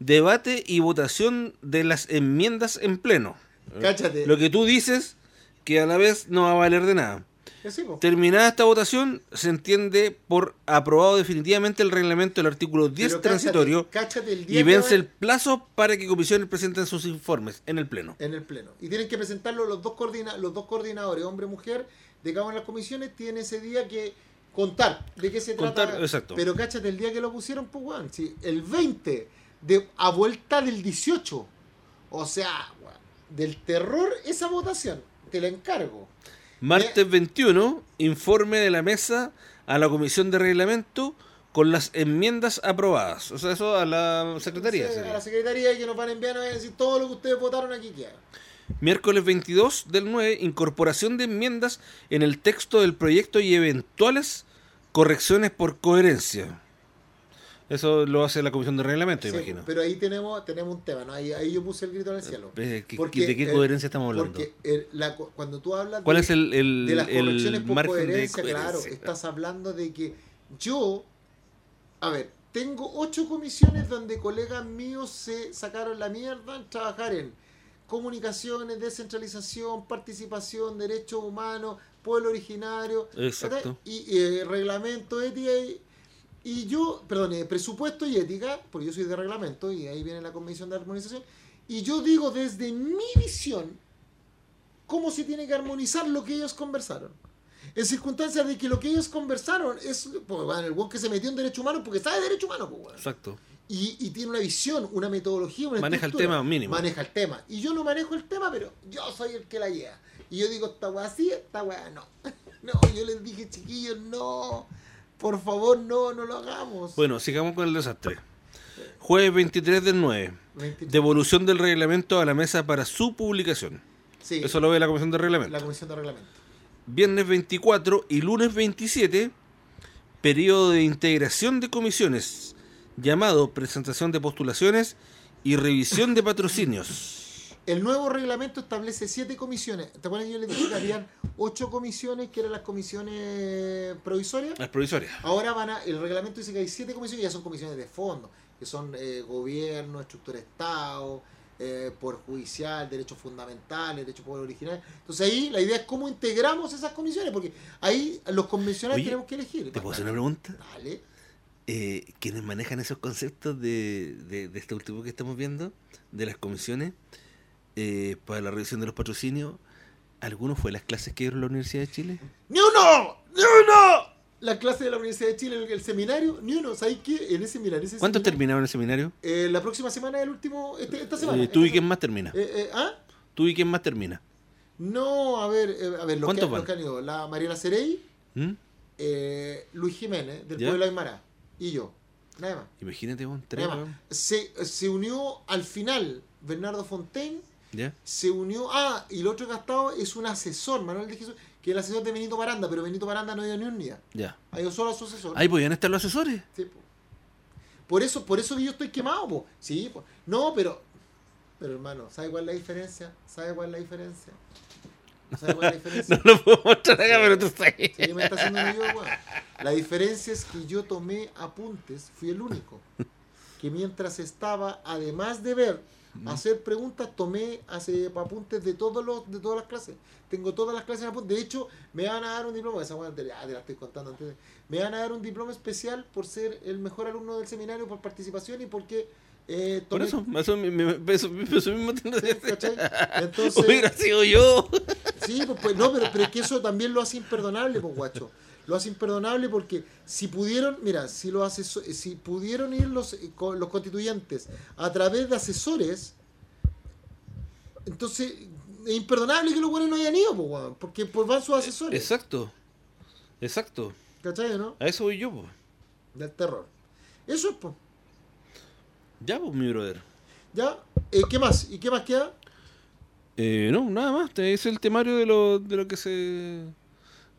debate y votación de las enmiendas en pleno. Cáchate. Lo que tú dices, que a la vez no va a valer de nada. Sí. Terminada esta votación, se entiende por aprobado definitivamente el reglamento del artículo 10 Pero cáchate, transitorio cáchate el día y vence el plazo para que comisiones presenten sus informes en el pleno. en el pleno. Y tienen que presentarlo los dos, coordina los dos coordinadores, hombre y mujer, de cada una de las comisiones tiene ese día que contar de qué se Contar, trata. exacto. Pero cáchate, el día que lo pusieron, pues, weón, sí, el 20, de, a vuelta del 18. O sea, del terror esa votación. Te la encargo. Martes 21, informe de la mesa a la comisión de reglamento con las enmiendas aprobadas. O sea, eso a la secretaría. Sí, a la secretaría que nos van a enviar, nos van a decir todo lo que ustedes votaron aquí que hagan. Miércoles 22 del 9, incorporación de enmiendas en el texto del proyecto y eventuales correcciones por coherencia. Eso lo hace la comisión de reglamento, Sí, imagino. Pero ahí tenemos, tenemos un tema, ¿no? Ahí, ahí yo puse el grito en el cielo. Eh, ¿qué- Porque, ¿De qué coherencia estamos hablando? Porque el- la co- cuando tú hablas ¿Cuál de, es el, el, de las correcciones por coherencia, de claro, coherencia? estás hablando de que yo, a ver, tengo ocho comisiones donde colegas míos se sacaron la mierda en trabajar en comunicaciones, descentralización, participación, derechos humanos, pueblo originario, Exacto. y eh, reglamento, ética y, y yo, perdón, eh, presupuesto y ética, porque yo soy de reglamento y ahí viene la comisión de armonización, y yo digo desde mi visión cómo se tiene que armonizar lo que ellos conversaron. En circunstancias de que lo que ellos conversaron es pues, bueno, el weón que se metió en derecho humano porque sabe de derecho humano, pues, weón. Exacto. y, y tiene una visión, una metodología, una Maneja el tema mínimo. Maneja el tema. Y yo no manejo el tema, pero yo soy el que la lleva. Y yo digo, esta weá sí, esta weá no. No, yo les dije, chiquillos, no. Por favor, no, no lo hagamos. Bueno, sigamos con el desastre. Jueves 23 del 9. 23. Devolución del reglamento a la mesa para su publicación. Sí, Eso lo ve la comisión de reglamento. la comisión de reglamento. Viernes 24 y lunes 27, periodo de integración de comisiones, llamado presentación de postulaciones y revisión de patrocinios. El nuevo reglamento establece siete comisiones. ¿Te acuerdas que yo les dije que habían ocho comisiones que eran las comisiones provisorias? Las provisorias. Ahora van a, el reglamento dice que hay siete comisiones y ya son comisiones de fondo, que son eh, gobierno, estructura de Estado, eh, poder judicial, derechos fundamentales, derechos pueblo original. Entonces ahí la idea es cómo integramos esas comisiones, porque ahí los convencionales Oye, tenemos que elegir. ¿Te puedo hacer una pregunta? Dale. Eh, ¿Quiénes manejan esos conceptos de, de, de este último que estamos viendo, de las comisiones, eh, para la revisión de los patrocinios? ¿Alguno fue las clases que dieron la Universidad de Chile? ¡Ni uno! ¡Ni uno! La clase de la Universidad de Chile, el, seminario, ni uno. ¿Sabes qué? En ese seminario. ese ¿Cuántos seminario- terminaron el seminario? Eh, la próxima semana el último. este- esta semana. Eh, ¿Tú y quién más termina? Eh, ¿Ah? ¿Tú y quién más termina? No, a ver, eh, a ver, los que, ¿Cuántos los que han ido. La Mariela Cerey, ¿Mm? Luis Jiménez, del ¿Ya? pueblo Aymara, y yo. Nada más. Imagínate, vos, tres, Nada más. weón. Se, se unió al final Bernardo Fontaine, Se unió. Ah, y el otro que ha estado es un asesor, Manuel de Jesús, que es el asesor de Benito Baranda, pero Benito Baranda no ido ni un día. Ya. Ha ido solo a su asesor. Ahí podían estar los asesores. Sí, po. Por eso, por eso que yo estoy quemado, po. Sí, po. No, pero. Pero hermano, ¿sabe cuál es la diferencia? ¿Sabe cuál es la diferencia? ¿Sabe cuál es la diferencia? No lo puedo mostrar acá, pero tú sabes. Sí, me está haciendo yo. La diferencia es que yo tomé apuntes, fui el único. Que mientras estaba, además de ver, hacer preguntas, tomé hace apuntes de todos los, de todas las clases. Tengo todas las clases en apuntes. De hecho, me van a dar un diploma, esa weón, te, ah, te la estoy contando antes. Me van a dar un diploma especial por ser el mejor alumno del seminario, por participación y porque eh, Por eso, eso, eso, eso mismo. Entonces, Hubiera sido yo. Sí, pues, pues, no, pero, pero es que eso también lo hace imperdonable, pues guacho. Lo hace imperdonable porque si pudieron, mira, si los aseso- si pudieron ir los, eh, los constituyentes a través de asesores, entonces es imperdonable que los buenos no hayan ido, weón, porque pues van sus asesores. Exacto. Exacto. ¿Cachai, no? A eso voy yo, pues. Del terror. Eso es, pues. Ya, pues, mi brother. ¿Ya? Eh, ¿Qué más? ¿Y qué más queda? Eh, no, nada más. Es el temario de lo, de lo que se.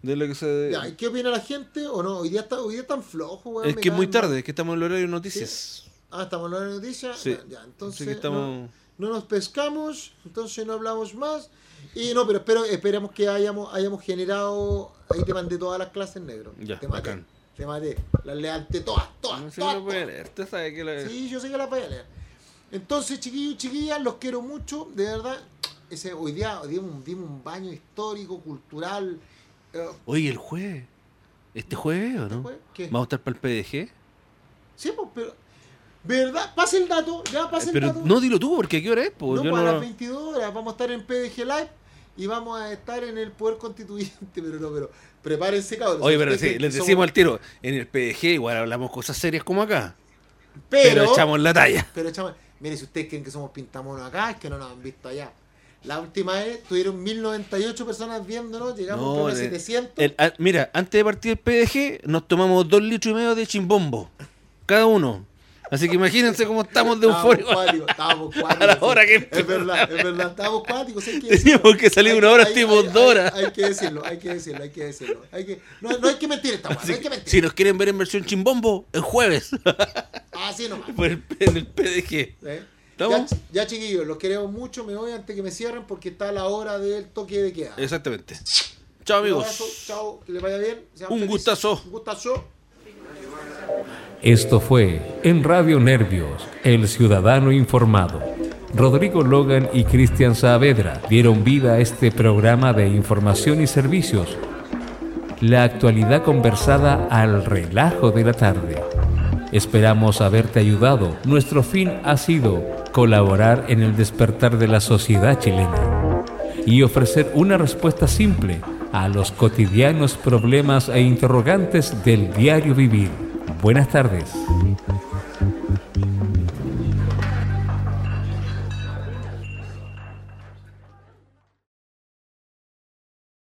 De lo que se. Ya, ¿y ¿Qué opina la gente o no? Hoy día está, hoy día están flojos, weón. es que es muy mal. tarde, es que estamos en el horario de noticias. Ah, estamos en la noticia. Sí. Bueno, ya, entonces Así que estamos. no, no nos pescamos, entonces no hablamos más. Y no, pero espero, esperemos que hayamos, hayamos generado. Ahí te mandé todas las clases negro. Ya, te maté. bacán. Te maté. Las levanté todas, todas, No sé todas, lo puede todas. leer. Usted sabe que la. Sí, yo sé que las voy a leer. Entonces, chiquillos chiquillas, los quiero mucho, de verdad. Ese, hoy día dimos, dimos un baño histórico, cultural. Oye, el jueves. ¿Este jueves o no? jueves? ¿Vamos a estar para el PDG? sí, pues, pero. ¿Verdad? Pasa el dato, ya pasa el dato. no dilo tú, porque ¿a qué hora es? Pues no, para no- las 22 horas vamos a estar en PDG Live y vamos a estar en el poder constituyente, pero no, pero prepárense, cabrón. Oye, pero sí, les decimos somos- al tiro, en el PDG igual hablamos cosas serias como acá. Pero, pero, echamos la talla. pero echamos- mire, si ustedes creen que somos pintamonos acá, es que no nos han visto allá. La última vez tuvieron 1098 personas viéndonos, llegamos No, a el- 700. el- ah, mira, antes de partir el PDG, nos tomamos dos litros y medio de chimbombo. Cada uno. Así que imagínense cómo estamos de Estábamos eufóricos. estábamos cuáticos. A la hora que Es verdad, es verdad, estábamos cuáticos. hay que Teníamos que salir Hay una hora hay- dos horas. Hay, hay que decirlo, hay que decirlo, hay que decirlo. Hay que, no, no hay que mentir esta no hay que mentir. Si nos quieren ver en versión chimbombo, el jueves. Así nomás. por el, en el PDG. ¿eh? ¿Estamos? Ya, ya, chiquillos, los queremos mucho. Me voy antes que me cierren porque está la hora del toque de queda. Exactamente. Chao Un amigos. abrazo, chao, que les vaya bien. sean Un felices. gustazo. Un gustazo. Esto fue en Radio Nervios, El Ciudadano Informado. Rodrigo Logan y Cristian Saavedra dieron vida a este programa de información y servicios. La actualidad conversada al relajo de la tarde. Esperamos haberte ayudado. Nuestro fin ha sido colaborar en el despertar de la sociedad chilena y ofrecer una respuesta simple a los cotidianos problemas e interrogantes del diario vivir. Buenas tardes.